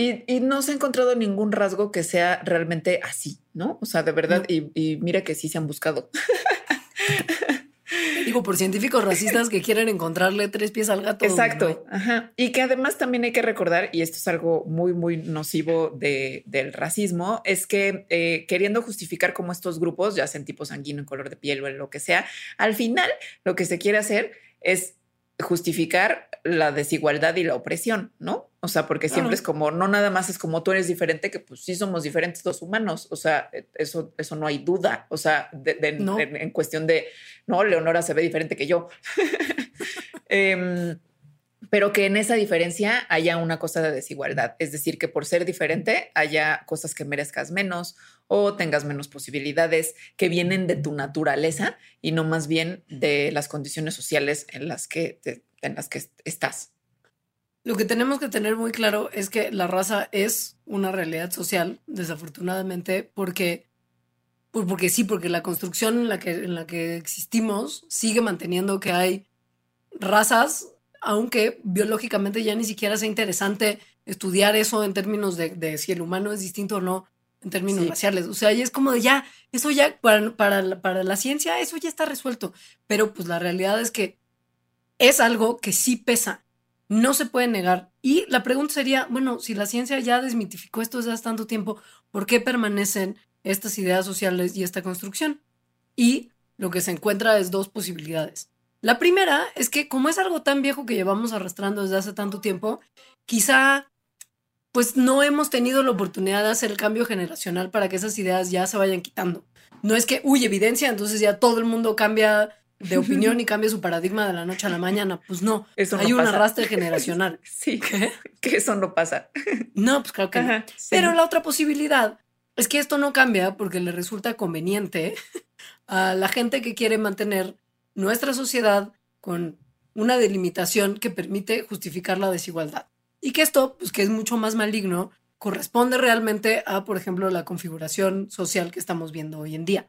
Y, no se ha encontrado ningún rasgo que sea realmente así, ¿no? O sea, de verdad, y, y mira que sí se han buscado. Digo, por científicos racistas que quieren encontrarle tres pies al gato. Exacto. Ajá. Y que además también hay que recordar, y esto es algo muy, muy nocivo de, del racismo, es que eh, queriendo justificar como estos grupos, ya sean tipo sanguíneo, en color de piel o en lo que sea, al final lo que se quiere hacer es justificar la desigualdad y la opresión, ¿no? O sea, porque siempre es como, no nada más es como tú eres diferente, que pues sí somos diferentes los humanos, o sea, e, eso, eso no hay duda, o sea, en, cuestión de, no, Leonora se ve diferente que yo. Em, pero que en esa diferencia haya una cosa de desigualdad, es decir, que por ser diferente haya cosas que merezcas menos o tengas menos posibilidades que vienen de tu naturaleza y no más bien de las condiciones sociales en las que, en las que estás. Lo que tenemos que tener muy claro es que la raza es una realidad social, desafortunadamente, porque, pues porque sí, porque la construcción en la, que, en la que existimos sigue manteniendo que hay razas, aunque biológicamente ya ni siquiera sea interesante estudiar eso en términos de, si el humano es distinto o no en términos raciales. O sea, y es como de ya, eso ya, para, para, para la ciencia, eso ya está resuelto. Pero pues la realidad es que es algo que sí pesa no se puede negar. Y la pregunta sería, bueno, si la ciencia ya desmitificó esto desde hace tanto tiempo, ¿por qué permanecen estas ideas sociales y esta construcción? Y lo que se encuentra es dos posibilidades. La primera es que como es algo tan viejo que llevamos arrastrando desde hace tanto tiempo, quizá pues no hemos tenido la oportunidad de hacer el cambio generacional para que esas ideas ya se vayan quitando. No es que, uy, evidencia, entonces ya todo el mundo cambia de opinión y cambia su paradigma de la noche a la mañana. Pues no, hay un arrastre generacional. sí, que eso no pasa. No, pues claro que no. Pero la otra posibilidad es que esto no cambia porque le resulta conveniente a la gente que quiere mantener nuestra sociedad con una delimitación que permite justificar la desigualdad. Y que esto, pues que es mucho más maligno, corresponde realmente a, por ejemplo, la configuración social que estamos viendo hoy en día.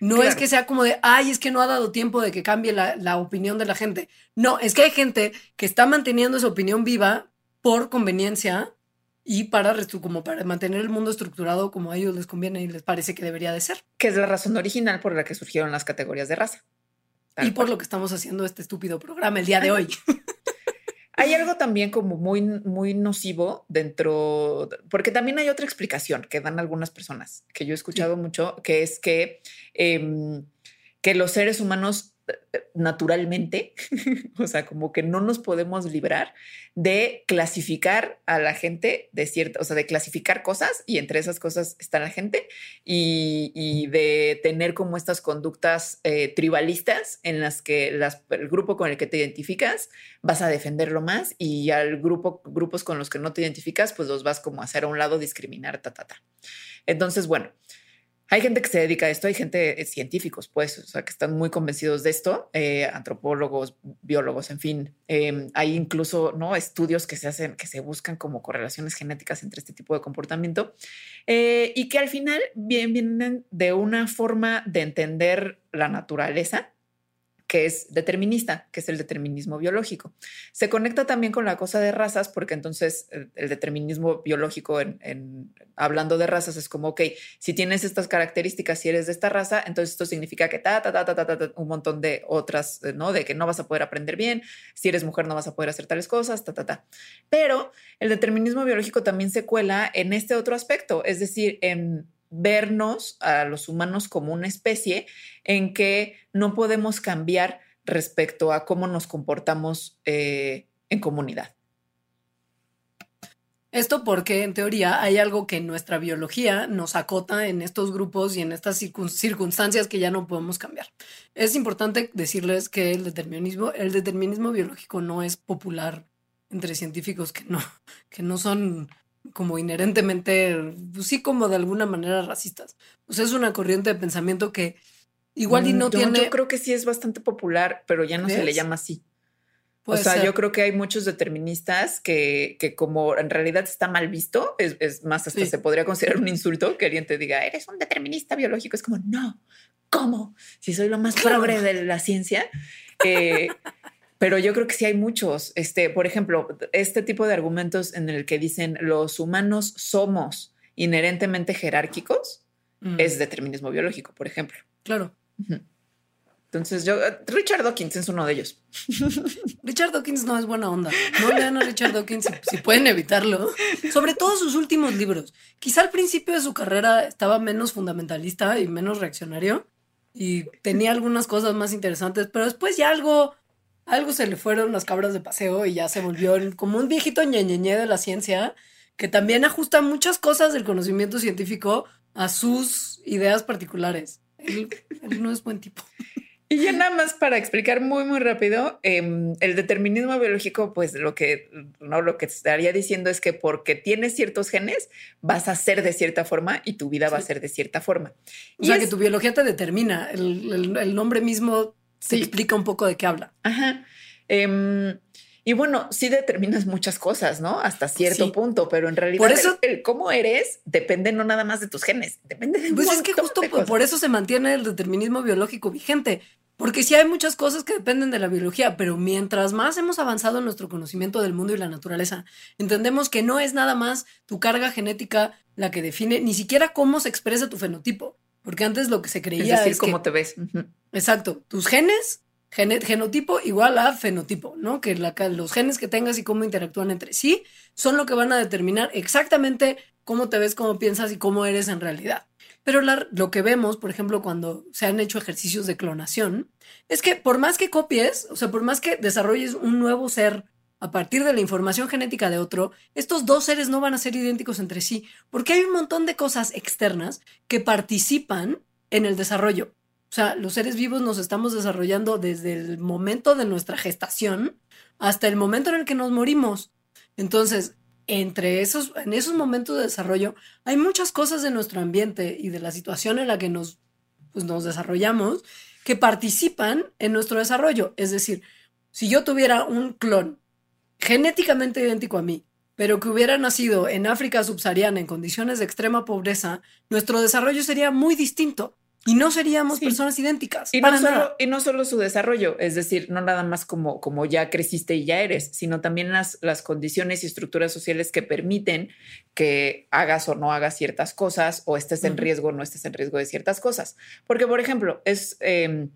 No es que sea como de, ay, es que no ha dado tiempo de que cambie la, opinión de la gente. No, es que hay gente que está manteniendo esa opinión viva por conveniencia y para, como para mantener el mundo estructurado como a ellos les conviene y les parece que debería de ser. Que es la razón original por la que surgieron las categorías de raza. y por lo que estamos haciendo este estúpido programa el día de hoy. Hay algo también como muy, muy nocivo dentro, porque también hay otra explicación que dan algunas personas que yo he escuchado mucho, que es que, em, que los seres humanos naturalmente, o sea, como que no nos podemos librar de clasificar a la gente de cierta, o sea, de clasificar cosas y entre esas cosas está la gente y, de tener como estas conductas eh, tribalistas en las que el grupo con el que te identificas vas a defenderlo más y al grupo, grupos con los que no te identificas, pues los vas como a hacer a un lado, discriminar, ta, ta, ta. Entonces, bueno, hay gente que se dedica a esto, hay gente, eh, científicos, pues, o sea, que están muy convencidos de esto, eh, antropólogos, biólogos, en fin. Em, hay incluso ¿no? estudios que se hacen, que se buscan como correlaciones genéticas entre este tipo de comportamiento eh, y que al final vienen de una forma de entender la naturaleza que es determinista, que es el determinismo biológico. Se conecta también con la cosa de razas, porque entonces el, determinismo biológico, hablando de razas, es como, ok, si tienes estas características, si eres de esta raza, entonces esto significa que ta, ta, ta, ta, ta, ta, un montón de otras, eh, ¿no? De que no vas a poder aprender bien, si eres mujer no vas a poder hacer tales cosas, ta, ta, ta. Pero el determinismo biológico también se cuela en este otro aspecto, es decir, en vernos a los humanos como una especie en que no podemos cambiar respecto a cómo nos comportamos eh, en comunidad. Esto porque en teoría hay algo que nuestra biología nos acota en estos grupos y en estas circunstancias que ya no podemos cambiar. Es importante decirles que el determinismo, el determinismo biológico no es popular entre científicos que no, que no son como inherentemente, pues sí, como de alguna manera racistas. O sea, es una corriente de pensamiento que igual y mm, no tiene. Yo creo que sí es bastante popular, pero ya no se le llama así. o sea, yo creo que hay muchos deterministas que, que, como en realidad está mal visto, es, más, hasta se podría considerar un insulto que alguien te diga, eres un determinista biológico. Es como, no, ¿cómo? Si soy lo más progre de la ciencia. Eh, pero yo creo que sí hay muchos. Este, por ejemplo, este tipo de argumentos en el que dicen los humanos somos inherentemente jerárquicos mm. es determinismo biológico, por ejemplo. Claro. Entonces yo, Richard Dawkins es uno de ellos. Richard Dawkins no es buena onda. No lean a Richard Dawkins si, pueden evitarlo. Sobre todo sus últimos libros. Quizá al principio de su carrera estaba menos fundamentalista y menos reaccionario y tenía algunas cosas más interesantes, pero después ya algo algo se le fueron las cabras de paseo y ya se volvió como un viejito ñeñeñe de la ciencia que también ajusta muchas cosas del conocimiento científico a sus ideas particulares. Él, no es buen tipo. Y ya nada más para explicar muy, muy rápido, em, el determinismo biológico, pues lo que no lo que estaría diciendo es que porque tienes ciertos genes, vas a ser de cierta forma y tu vida va a ser de cierta forma. O sea, que tu biología te determina. el nombre mismo se explica un poco de qué habla. Ajá. Em, Y bueno, sí determinas muchas cosas, ¿no? Hasta cierto Sí. punto, pero en realidad Por eso- el, el cómo eres depende no nada más de tus genes, depende de un Pues es que justo por, por eso se mantiene el determinismo biológico vigente. Porque sí hay muchas cosas que dependen de la biología, pero mientras más hemos avanzado en nuestro conocimiento del mundo y la naturaleza, entendemos que no es nada más tu carga genética la que define ni siquiera cómo se expresa tu fenotipo. Porque antes lo que se creía Es decir, es cómo que, te ves. Exacto, tus genes, gene- genotipo igual a fenotipo, ¿no? Que la los genes que tengas y cómo interactúan entre sí son lo que van a determinar exactamente cómo te ves, cómo piensas y cómo eres en realidad. Pero la- lo que vemos, por ejemplo, cuando se han hecho ejercicios de clonación, es que por más que copies, o sea, por más que desarrolles un nuevo ser a partir de la información genética de otro, estos dos seres no van a ser idénticos entre sí, porque hay un montón de cosas externas que participan en el desarrollo. O sea, los seres vivos nos estamos desarrollando desde el momento de nuestra gestación hasta el momento en el que nos morimos. Entonces, entre esos, en esos momentos de desarrollo, hay muchas cosas de nuestro ambiente y de la situación en la que nos, pues, nos desarrollamos que participan en nuestro desarrollo. Es decir, si yo tuviera un clon genéticamente idéntico a mí, pero que hubiera nacido en África subsahariana en condiciones de extrema pobreza, nuestro desarrollo sería muy distinto y no seríamos Sí. personas idénticas. Y no, solo, y no solo su desarrollo, es decir, no nada más como, como ya creciste y ya eres, sino también las, las condiciones y estructuras sociales que permiten que hagas o no hagas ciertas cosas o estés en riesgo o no estés en riesgo de ciertas cosas. Porque, por ejemplo, es, eh,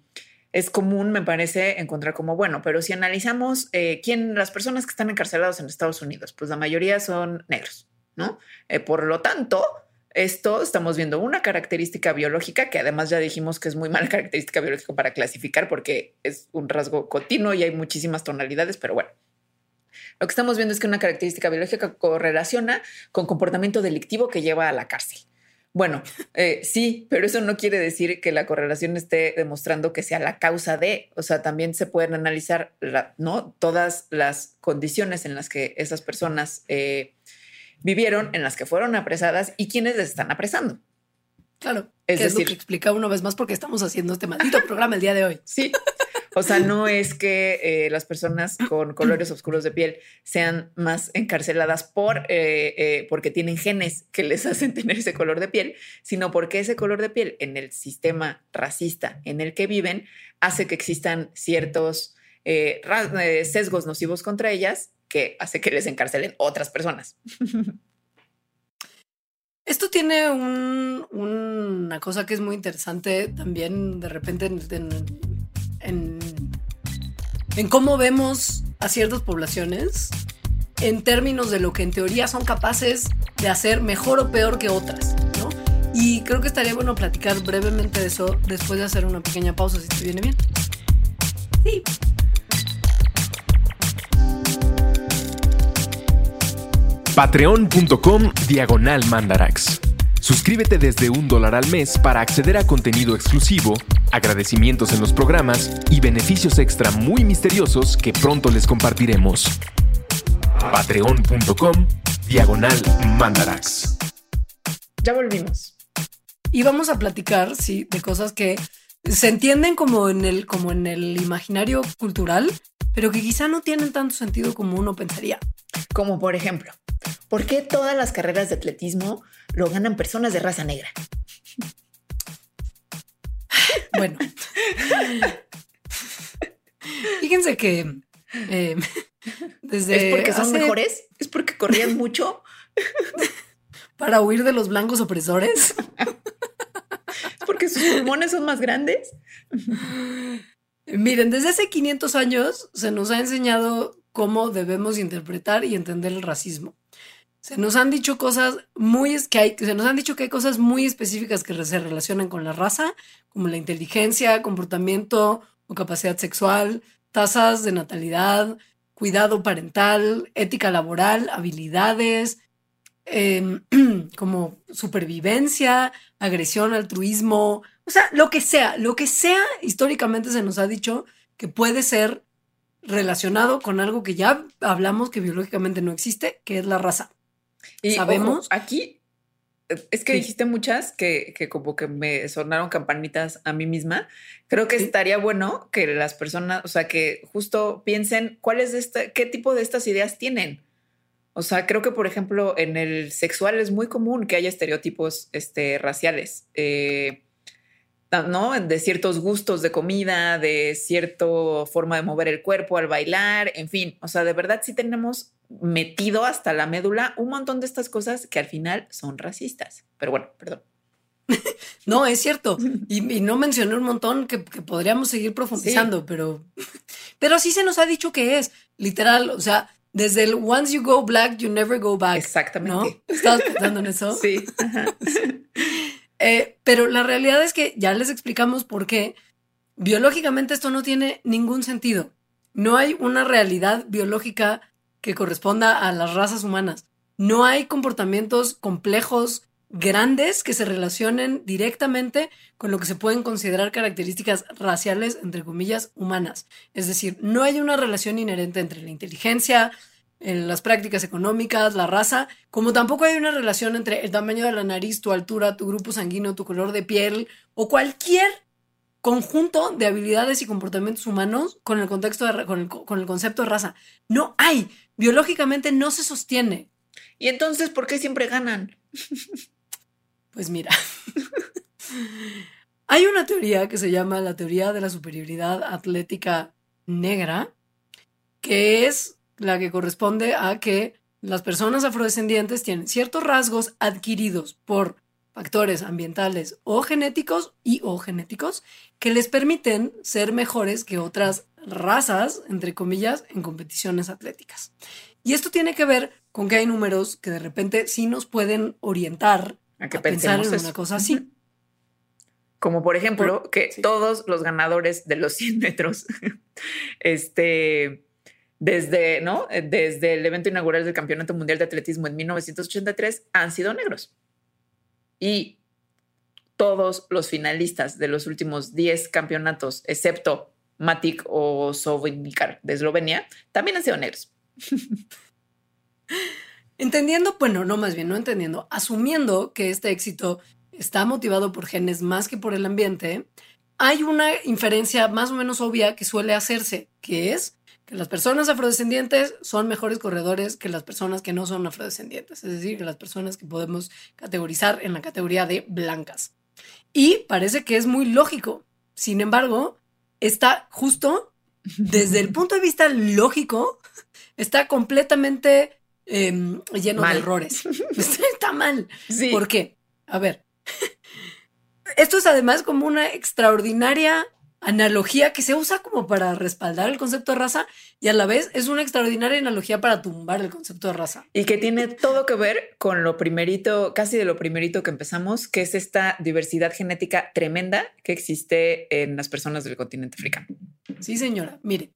es común, me parece, encontrar como, bueno, pero si analizamos eh, quién, las personas que están encarcelados en Estados Unidos, pues la mayoría son negros, ¿no? Eh, por lo tanto, esto estamos viendo una característica biológica que además ya dijimos que es muy mala característica biológica para clasificar porque es un rasgo continuo y hay muchísimas tonalidades, pero bueno. Lo que estamos viendo es que una característica biológica correlaciona con comportamiento delictivo que lleva a la cárcel. Bueno, eh, sí, pero eso no quiere decir que la correlación esté demostrando que sea la causa de, o sea, también se pueden analizar, la- ¿no? Todas las condiciones en las que esas personas eh, vivieron, en las que fueron apresadas y quienes les están apresando. Claro. Es que es lo decir- que explica una vez más porque estamos haciendo este maldito programa el día de hoy. Sí. O sea, no es que eh, las personas con colores oscuros de piel sean más encarceladas por eh, eh, porque tienen genes que les hacen tener ese color de piel, sino porque ese color de piel en el sistema racista en el que viven hace que existan ciertos sesgos nocivos contra ellas que hace que les encarcelen otras personas. Esto tiene un- una cosa que es muy interesante también de repente en, en- en- en cómo vemos a ciertas poblaciones en términos de lo que en teoría son capaces de hacer mejor o peor que otras, ¿no? Y creo que estaría bueno platicar brevemente de eso después de hacer una pequeña pausa, si te viene bien. Sí. Patreon.com Diagonal Mandarax. Suscríbete desde un dólar al mes para acceder a contenido exclusivo, agradecimientos en los programas y beneficios extra muy misteriosos que pronto les compartiremos. Patreon.com Diagonal Mandarax. Ya volvimos. Y vamos a platicar, sí, de cosas que se entienden como en el, como en el imaginario cultural, pero que quizá no tienen tanto sentido como uno pensaría. Como por ejemplo, ¿por qué todas las carreras de atletismo lo ganan personas de raza negra? Bueno. Fíjense que eh, desde ¿Es porque son hace- mejores? ¿Es porque corrían mucho? para huir de los blancos opresores. ¿Es porque sus pulmones son más grandes? Miren, desde hace 500 años se nos ha enseñado cómo debemos interpretar y entender el racismo. Se nos han dicho cosas muy que hay, se nos han dicho que hay cosas muy específicas que se relacionan con la raza, como la inteligencia, comportamiento o capacidad sexual, tasas de natalidad, cuidado parental, ética laboral, habilidades, em, como supervivencia, agresión, altruismo, o sea, lo que sea, lo que sea históricamente se nos ha dicho que puede ser relacionado con algo que ya hablamos que biológicamente no existe, que es la raza. Y ¿Sabemos? ojo, aquí es que dijiste muchas que, que, como que me sonaron campanitas a mí misma. Creo que estaría bueno que las personas, o sea, que justo piensen cuáles de esta, qué tipo de estas ideas tienen. O sea, creo que, por ejemplo, en el sexual es muy común que haya estereotipos este, raciales. Eh, ¿no? De ciertos gustos de comida, de cierta forma de mover el cuerpo al bailar, en fin, o sea, de verdad sí tenemos metido hasta la médula un montón de estas cosas que al final son racistas. Pero bueno, perdón. No, es cierto. Y, no mencioné un montón que, podríamos seguir profundizando, pero, pero sí se nos ha dicho que es literal, o sea, desde el once you go black, you never go back. Exactamente. ¿no? ¿Estabas pensando en eso? Sí. Eh, pero la realidad es que ya les explicamos por qué. Biológicamente esto no tiene ningún sentido. No hay una realidad biológica que corresponda a las razas humanas. No hay comportamientos complejos, grandes, que se relacionen directamente con lo que se pueden considerar características raciales, entre comillas, humanas. Es decir, no hay una relación inherente entre la inteligencia, en las prácticas económicas, la raza, como tampoco hay una relación entre el tamaño de la nariz, tu altura, tu grupo sanguíneo, tu color de piel o cualquier conjunto de habilidades y comportamientos humanos con el contexto con, el, concepto de raza. No hay, biológicamente no se sostiene. ¿Y entonces por qué siempre ganan? Pues mira, hay una teoría que se llama la teoría de la superioridad atlética negra, que es la que corresponde a que las personas afrodescendientes tienen ciertos rasgos adquiridos por factores ambientales o genéticos y o genéticos que les permiten ser mejores que otras razas, entre comillas, en competiciones atléticas. Y esto tiene que ver con que hay números que de repente sí nos pueden orientar a, pensar en una cosa así. Como por ejemplo que todos los ganadores de los 100 metros este, desde, ¿no? Desde el evento inaugural del Campeonato Mundial de Atletismo en 1983 han sido negros. Y todos los finalistas de los últimos 10 campeonatos, excepto Matic o Sovinikar de Eslovenia, también han sido negros. Entendiendo, bueno, no más bien, no entendiendo, asumiendo que este éxito está motivado por genes más que por el ambiente, hay una inferencia más o menos obvia que suele hacerse, que es que las personas afrodescendientes son mejores corredores que las personas que no son afrodescendientes, es decir, que las personas que podemos categorizar en la categoría de blancas. Y parece que es muy lógico. Sin embargo, está justo desde el punto de vista lógico, está completamente em, lleno de errores. está mal. ¿Por qué? A ver, esto es además como una extraordinaria analogía que se usa como para respaldar el concepto de raza y a la vez es una extraordinaria analogía para tumbar el concepto de raza. Y que tiene todo que ver con lo primerito, casi de lo primerito que empezamos, que es esta diversidad genética tremenda que existe en las personas del continente africano. Sí, señora. Mire,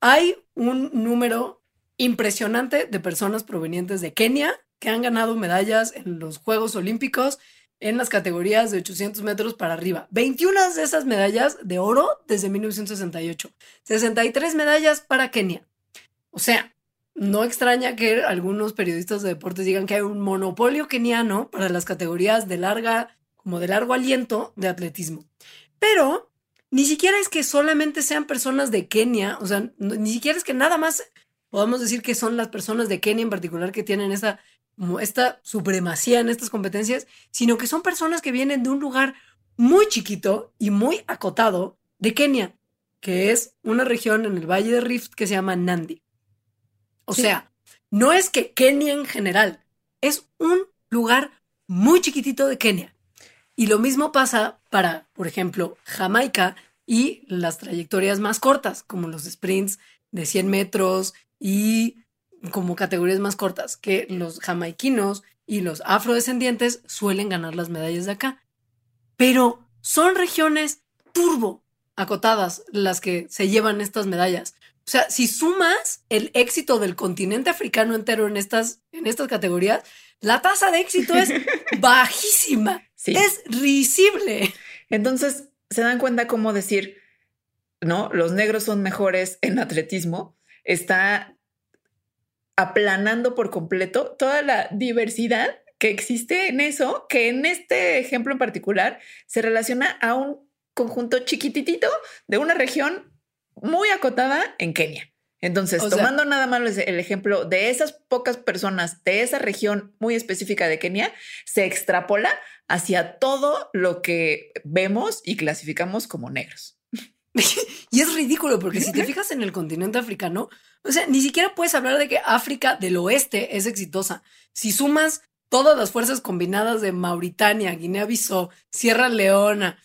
hay un número impresionante de personas provenientes de Kenia que han ganado medallas en los Juegos Olímpicos en las categorías de 800 metros para arriba. 21 de esas medallas de oro desde 1968. 63 medallas para Kenia. O sea, no extraña que algunos periodistas de deportes digan que hay un monopolio keniano para las categorías de larga, como de largo aliento de atletismo. Pero ni siquiera es que solamente sean personas de Kenia, o sea, ni siquiera es que nada más podamos decir que son las personas de Kenia en particular que tienen esa esta supremacía en estas competencias, sino que son personas que vienen de un lugar muy chiquito y muy acotado de Kenia, que es una región en el Valle de Rift que se llama Nandi. O sea, no es que Kenia en general, es un lugar muy chiquitito de Kenia. Y lo mismo pasa para, por ejemplo, Jamaica y las trayectorias más cortas, como los sprints de 100 metros y como categorías más cortas, que los jamaiquinos y los afrodescendientes suelen ganar las medallas de acá. Pero son regiones turbo acotadas las que se llevan estas medallas. O sea, si sumas el éxito del continente africano entero en estas, en estas categorías, la tasa de éxito es bajísima. Es risible. Entonces, se dan cuenta cómo decir, ¿no? Los negros son mejores en atletismo. Está aplanando por completo toda la diversidad que existe en eso, que en este ejemplo en particular se relaciona a un conjunto chiquititito de una región muy acotada en Kenia. Entonces, tomando nada más el ejemplo de esas pocas personas de esa región muy específica de Kenia, se extrapola hacia todo lo que vemos y clasificamos como negros. y es ridículo porque si te fijas en el continente africano, o sea, ni siquiera puedes hablar de que África del oeste es exitosa. Si sumas todas las fuerzas combinadas de Mauritania, Guinea-Bissau, Sierra Leona,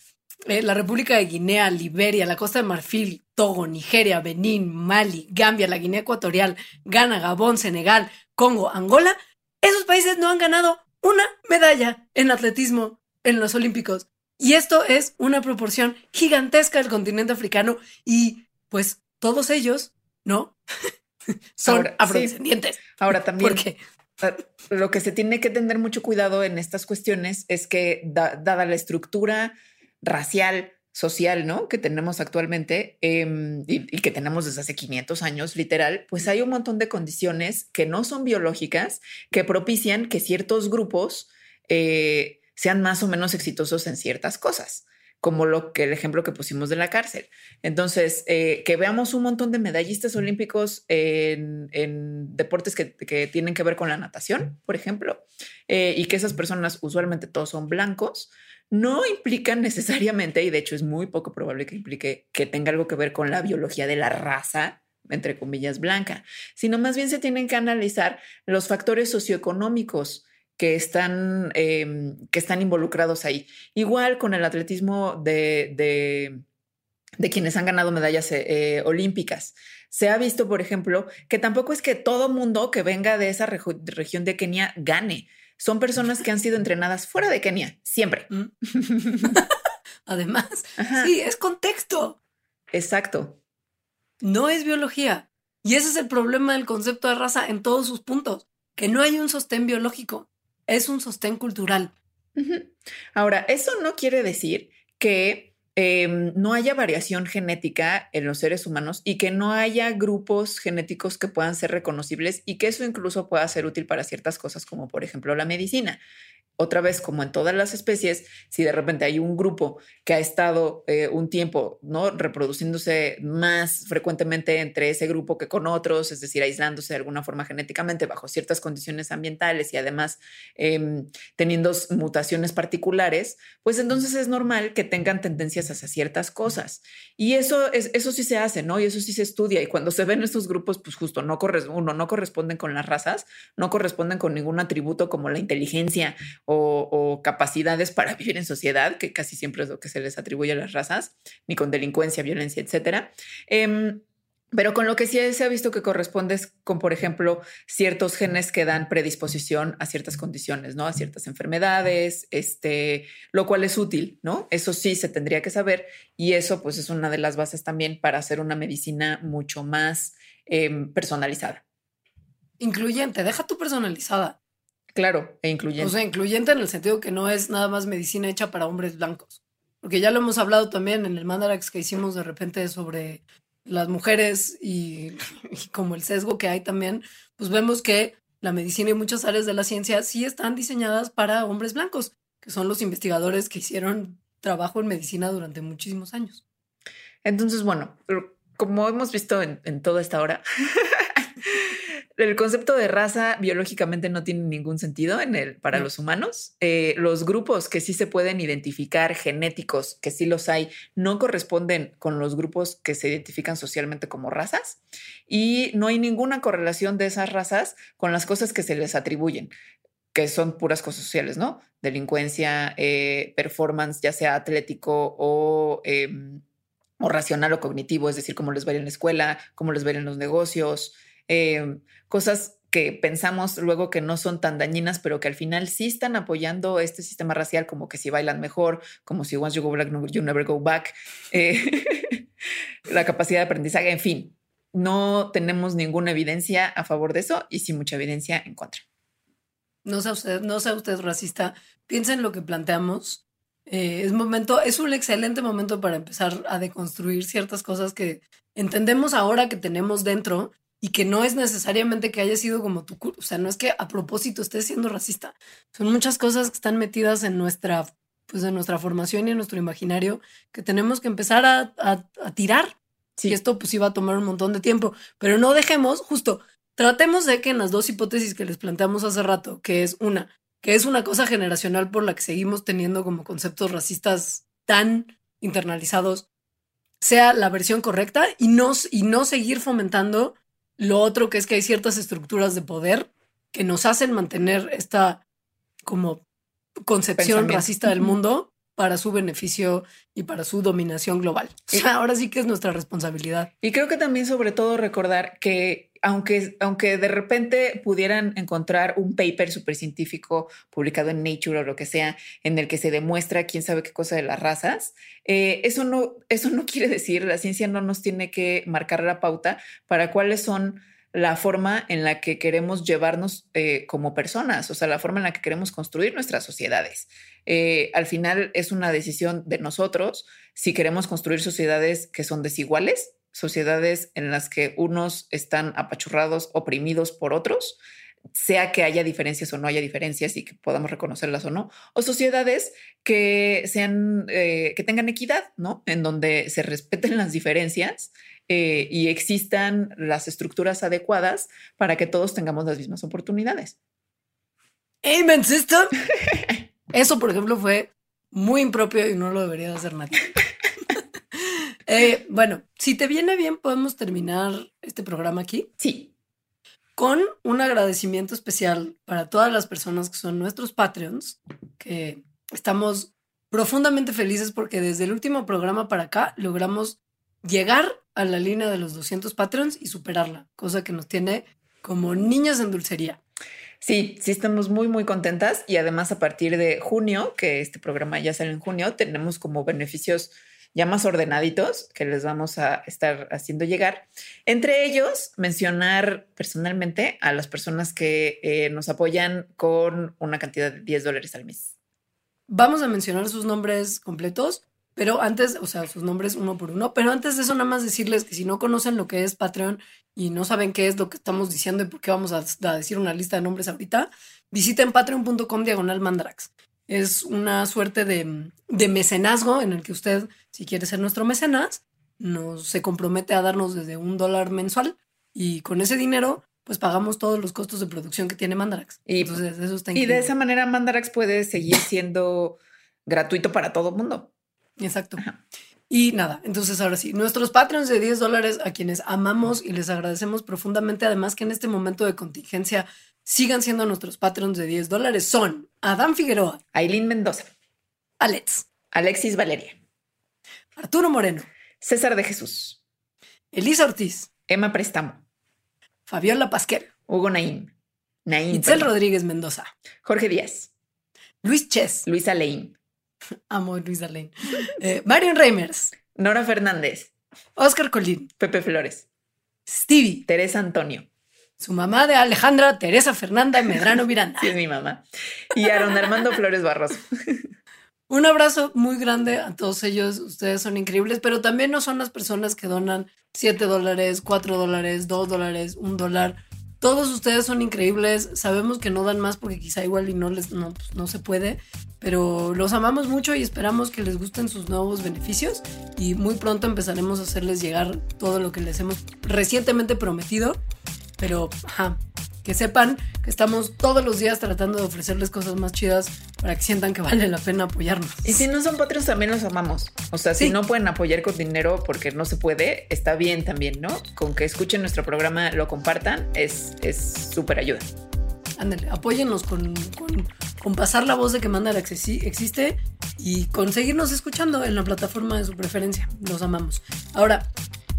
eh, la República de Guinea, Liberia, la Costa de Marfil, Togo, Nigeria, Benín, Mali, Gambia, la Guinea Ecuatorial, Ghana, Gabón, Senegal, Congo, Angola, esos países no han ganado una medalla en atletismo en los Olímpicos. Y esto es una proporción gigantesca del continente africano y pues todos ellos, ¿no? Son afrodescendientes. Ahora también. Porque ah, lo que se tiene que tener mucho cuidado en estas cuestiones es que dada la estructura racial, social, ¿no? Que tenemos actualmente em, y, que tenemos desde hace 500 años, literal, pues hay un montón de condiciones que no son biológicas que propician que ciertos grupos eh, sean más o menos exitosos en ciertas cosas como lo que el ejemplo que pusimos de la cárcel. Entonces, eh, que veamos un montón de medallistas olímpicos en, deportes que, tienen que ver con la natación, por ejemplo, eh, y que esas personas usualmente todos son blancos, no implican necesariamente, y de hecho es muy poco probable que implique que tenga algo que ver con la biología de la raza, entre comillas, blanca, sino más bien se tienen que analizar los factores socioeconómicos que están, em, que están involucrados ahí. Igual con el atletismo de, de, quienes han ganado medallas eh, olímpicas. Se ha visto, por ejemplo, que tampoco es que todo mundo que venga de esa región de Kenia gane son personas que han sido entrenadas fuera de Kenia, siempre. Mm. Además, sí, es contexto. Exacto. No es biología. Y ese es el problema del concepto de raza en todos sus puntos, que no hay un sostén biológico, es un sostén cultural. Ahora, eso no quiere decir que Em, no haya variación genética en los seres humanos y que no haya grupos genéticos que puedan ser reconocibles y que eso incluso pueda ser útil para ciertas cosas como por ejemplo la medicina otra vez, como en todas las especies, si de repente hay un grupo que ha estado eh, un tiempo ¿no? reproduciéndose más frecuentemente entre ese grupo que con otros, es decir, aislándose de alguna forma genéticamente bajo ciertas condiciones ambientales y además em, teniendo mutaciones particulares, pues entonces es normal que tengan tendencias hacia ciertas cosas. Y eso, es, eso sí se hace, ¿no? Y eso sí se estudia. Y cuando se ven estos grupos, pues justo no uno, no corresponden con las razas, no corresponden con ningún atributo como la inteligencia o, capacidades para vivir en sociedad, que casi siempre es lo que se les atribuye a las razas, ni con delincuencia, violencia, etcétera. Em, pero con lo que sí se ha visto que corresponde es con, por ejemplo, ciertos genes que dan predisposición a ciertas condiciones, ¿no? A ciertas enfermedades, este, lo cual es útil, ¿no? Eso sí se tendría que saber y eso pues es una de las bases también para hacer una medicina mucho más em, personalizada. Incluyente, deja tu personalizada. Claro, e incluyente. O sea, incluyente en el sentido que no es nada más medicina hecha para hombres blancos. Porque ya lo hemos hablado también en el Mandarax que hicimos de repente sobre las mujeres y, como el sesgo que hay también, pues vemos que la medicina y muchas áreas de la ciencia sí están diseñadas para hombres blancos, que son los investigadores que hicieron trabajo en medicina durante muchísimos años. Entonces, bueno, como hemos visto en, en toda esta hora, el concepto de raza biológicamente no tiene ningún sentido en el, para los humanos. Eh, los grupos que sí se pueden identificar genéticos, que sí los hay, no corresponden con los grupos que se identifican socialmente como razas y no hay ninguna correlación de esas razas con las cosas que se les atribuyen que son puras cosas sociales, ¿no? Delincuencia, eh, performance, ya sea atlético o, em, o racional o cognitivo, es decir, cómo les va en la escuela, cómo les va en los negocios, Em, cosas que pensamos luego que no son tan dañinas, pero que al final sí están apoyando este sistema racial, como que si bailan mejor, como si once you go back, you never go back, eh, la capacidad de aprendizaje, en fin, no tenemos ninguna evidencia a favor de eso y sí mucha evidencia en contra. No sea usted, no sea usted racista, piensa en lo que planteamos. Eh, es momento, es un excelente momento para empezar a deconstruir ciertas cosas que entendemos ahora que tenemos dentro y que no es necesariamente que haya sido como tu culpa, o sea, no es que a propósito estés siendo racista, son muchas cosas que están metidas en nuestra, pues en nuestra formación y en nuestro imaginario que tenemos que empezar a, a, tirar. Y esto pues iba a tomar un montón de tiempo, pero no dejemos, justo, tratemos de que en las dos hipótesis que les planteamos hace rato, que es una, que es una cosa generacional por la que seguimos teniendo como conceptos racistas tan internalizados, sea la versión correcta y no, y no seguir fomentando lo otro que es que hay ciertas estructuras de poder que nos hacen mantener esta como concepción racista del mundo para su beneficio y para su dominación global. ahora sí que es nuestra responsabilidad. Y creo que también sobre todo recordar que aunque, aunque de repente pudieran encontrar un paper súper científico publicado en Nature o lo que sea, en el que se demuestra quién sabe qué cosa de las razas, eh, eso, no, eso no quiere decir, la ciencia no nos tiene que marcar la pauta para cuáles son la forma en la que queremos llevarnos eh, como personas, o sea, la forma en la que queremos construir nuestras sociedades. Eh, al final es una decisión de nosotros si queremos construir sociedades que son desiguales, sociedades en las que unos están apachurrados, oprimidos por otros, sea que haya diferencias o no haya diferencias y que podamos reconocerlas o no, o sociedades que sean, eh, que tengan equidad, ¿no? En donde se respeten las diferencias eh, y existan las estructuras adecuadas para que todos tengamos las mismas oportunidades. Amen, sister. Eso, por ejemplo, fue muy impropio y no lo debería hacer nadie. Eh, bueno, si te viene bien, podemos terminar este programa aquí. Sí. Con un agradecimiento especial para todas las personas que son nuestros Patreons, que estamos profundamente felices porque desde el último programa para acá logramos llegar a la línea de los 200 Patreons y superarla, cosa que nos tiene como niñas en dulcería. Sí, sí estamos muy, muy contentas y además a partir de junio, que este programa ya sale en junio, tenemos como beneficios ya más ordenaditos que les vamos a estar haciendo llegar. Entre ellos, mencionar personalmente a las personas que eh, nos apoyan con una cantidad de 10 dólares al mes. Vamos a mencionar sus nombres completos pero antes, o sea, sus nombres uno por uno, pero antes de eso nada más decirles que si no conocen lo que es Patreon y no saben qué es lo que estamos diciendo y por qué vamos a, decir una lista de nombres ahorita, visiten patreon.com diagonal mandrax. Es una suerte de, de, mecenazgo en el que usted, si quiere ser nuestro mecenas, nos se compromete a darnos desde un dólar mensual y con ese dinero pues pagamos todos los costos de producción que tiene Mandarax. Y, Entonces, eso está y de esa manera Mandarax puede seguir siendo gratuito para todo el mundo. Exacto. Y nada, entonces ahora sí, nuestros Patreons de 10 dólares a quienes amamos y les agradecemos profundamente, además que en este momento de contingencia sigan siendo nuestros Patreons de 10 dólares, son Adán Figueroa, Aileen Mendoza, Alex, Alexis Valeria, Arturo Moreno, César de Jesús, Elisa Ortiz, Emma Prestamo, Fabiola Pasquel, Hugo Naim, Naim Itzel Rodríguez Mendoza, Jorge Díaz, Luis Ches, Luisa Leín, Amo Luisa Lane. Eh, Marion Reimers. Nora Fernández. Oscar Colín. Pepe Flores. Stevie. Teresa Antonio. Su mamá de Alejandra, Teresa Fernanda Medrano Miranda. sí, es mi mamá. Y Aaron Armando Flores Barroso. Un abrazo muy grande a todos ellos. Ustedes son increíbles, pero también no son las personas que donan 7 dólares, 4 dólares, 2 dólares, 1 dólar. Todos ustedes son increíbles. Sabemos que no dan más porque quizá igual y no les no, pues, no se puede, pero los amamos mucho y esperamos que les gusten sus nuevos beneficios y muy pronto empezaremos a hacerles llegar todo lo que les hemos recientemente prometido. Pero, ajá, que sepan que estamos todos los días tratando de ofrecerles cosas más chidas para que sientan que vale la pena apoyarnos. Y si no son patrios, también los amamos. O sea, si no pueden apoyar con dinero porque no se puede, está bien también, ¿no? Con que escuchen nuestro programa, lo compartan, es súper ayuda. Ándale, apóyennos con, con, pasar la voz de que Mandarax existe y conseguirnos escuchando en la plataforma de su preferencia. Los amamos. Ahora,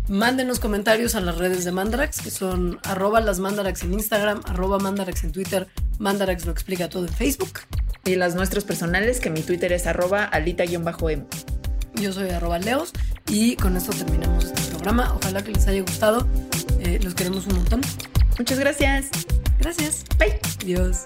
Mándenos comentarios a las redes de Mandarax, que son arroba las Mandarax en Instagram, arroba Mandarax en Twitter, Mandarax lo explica todo en Facebook. Y las nuestras personales, que mi Twitter es arroba alita-emo. Yo soy arroba leos y con esto terminamos este programa. Ojalá que les haya gustado. Eh, los queremos un montón. Muchas gracias. Gracias. Bye. Adiós.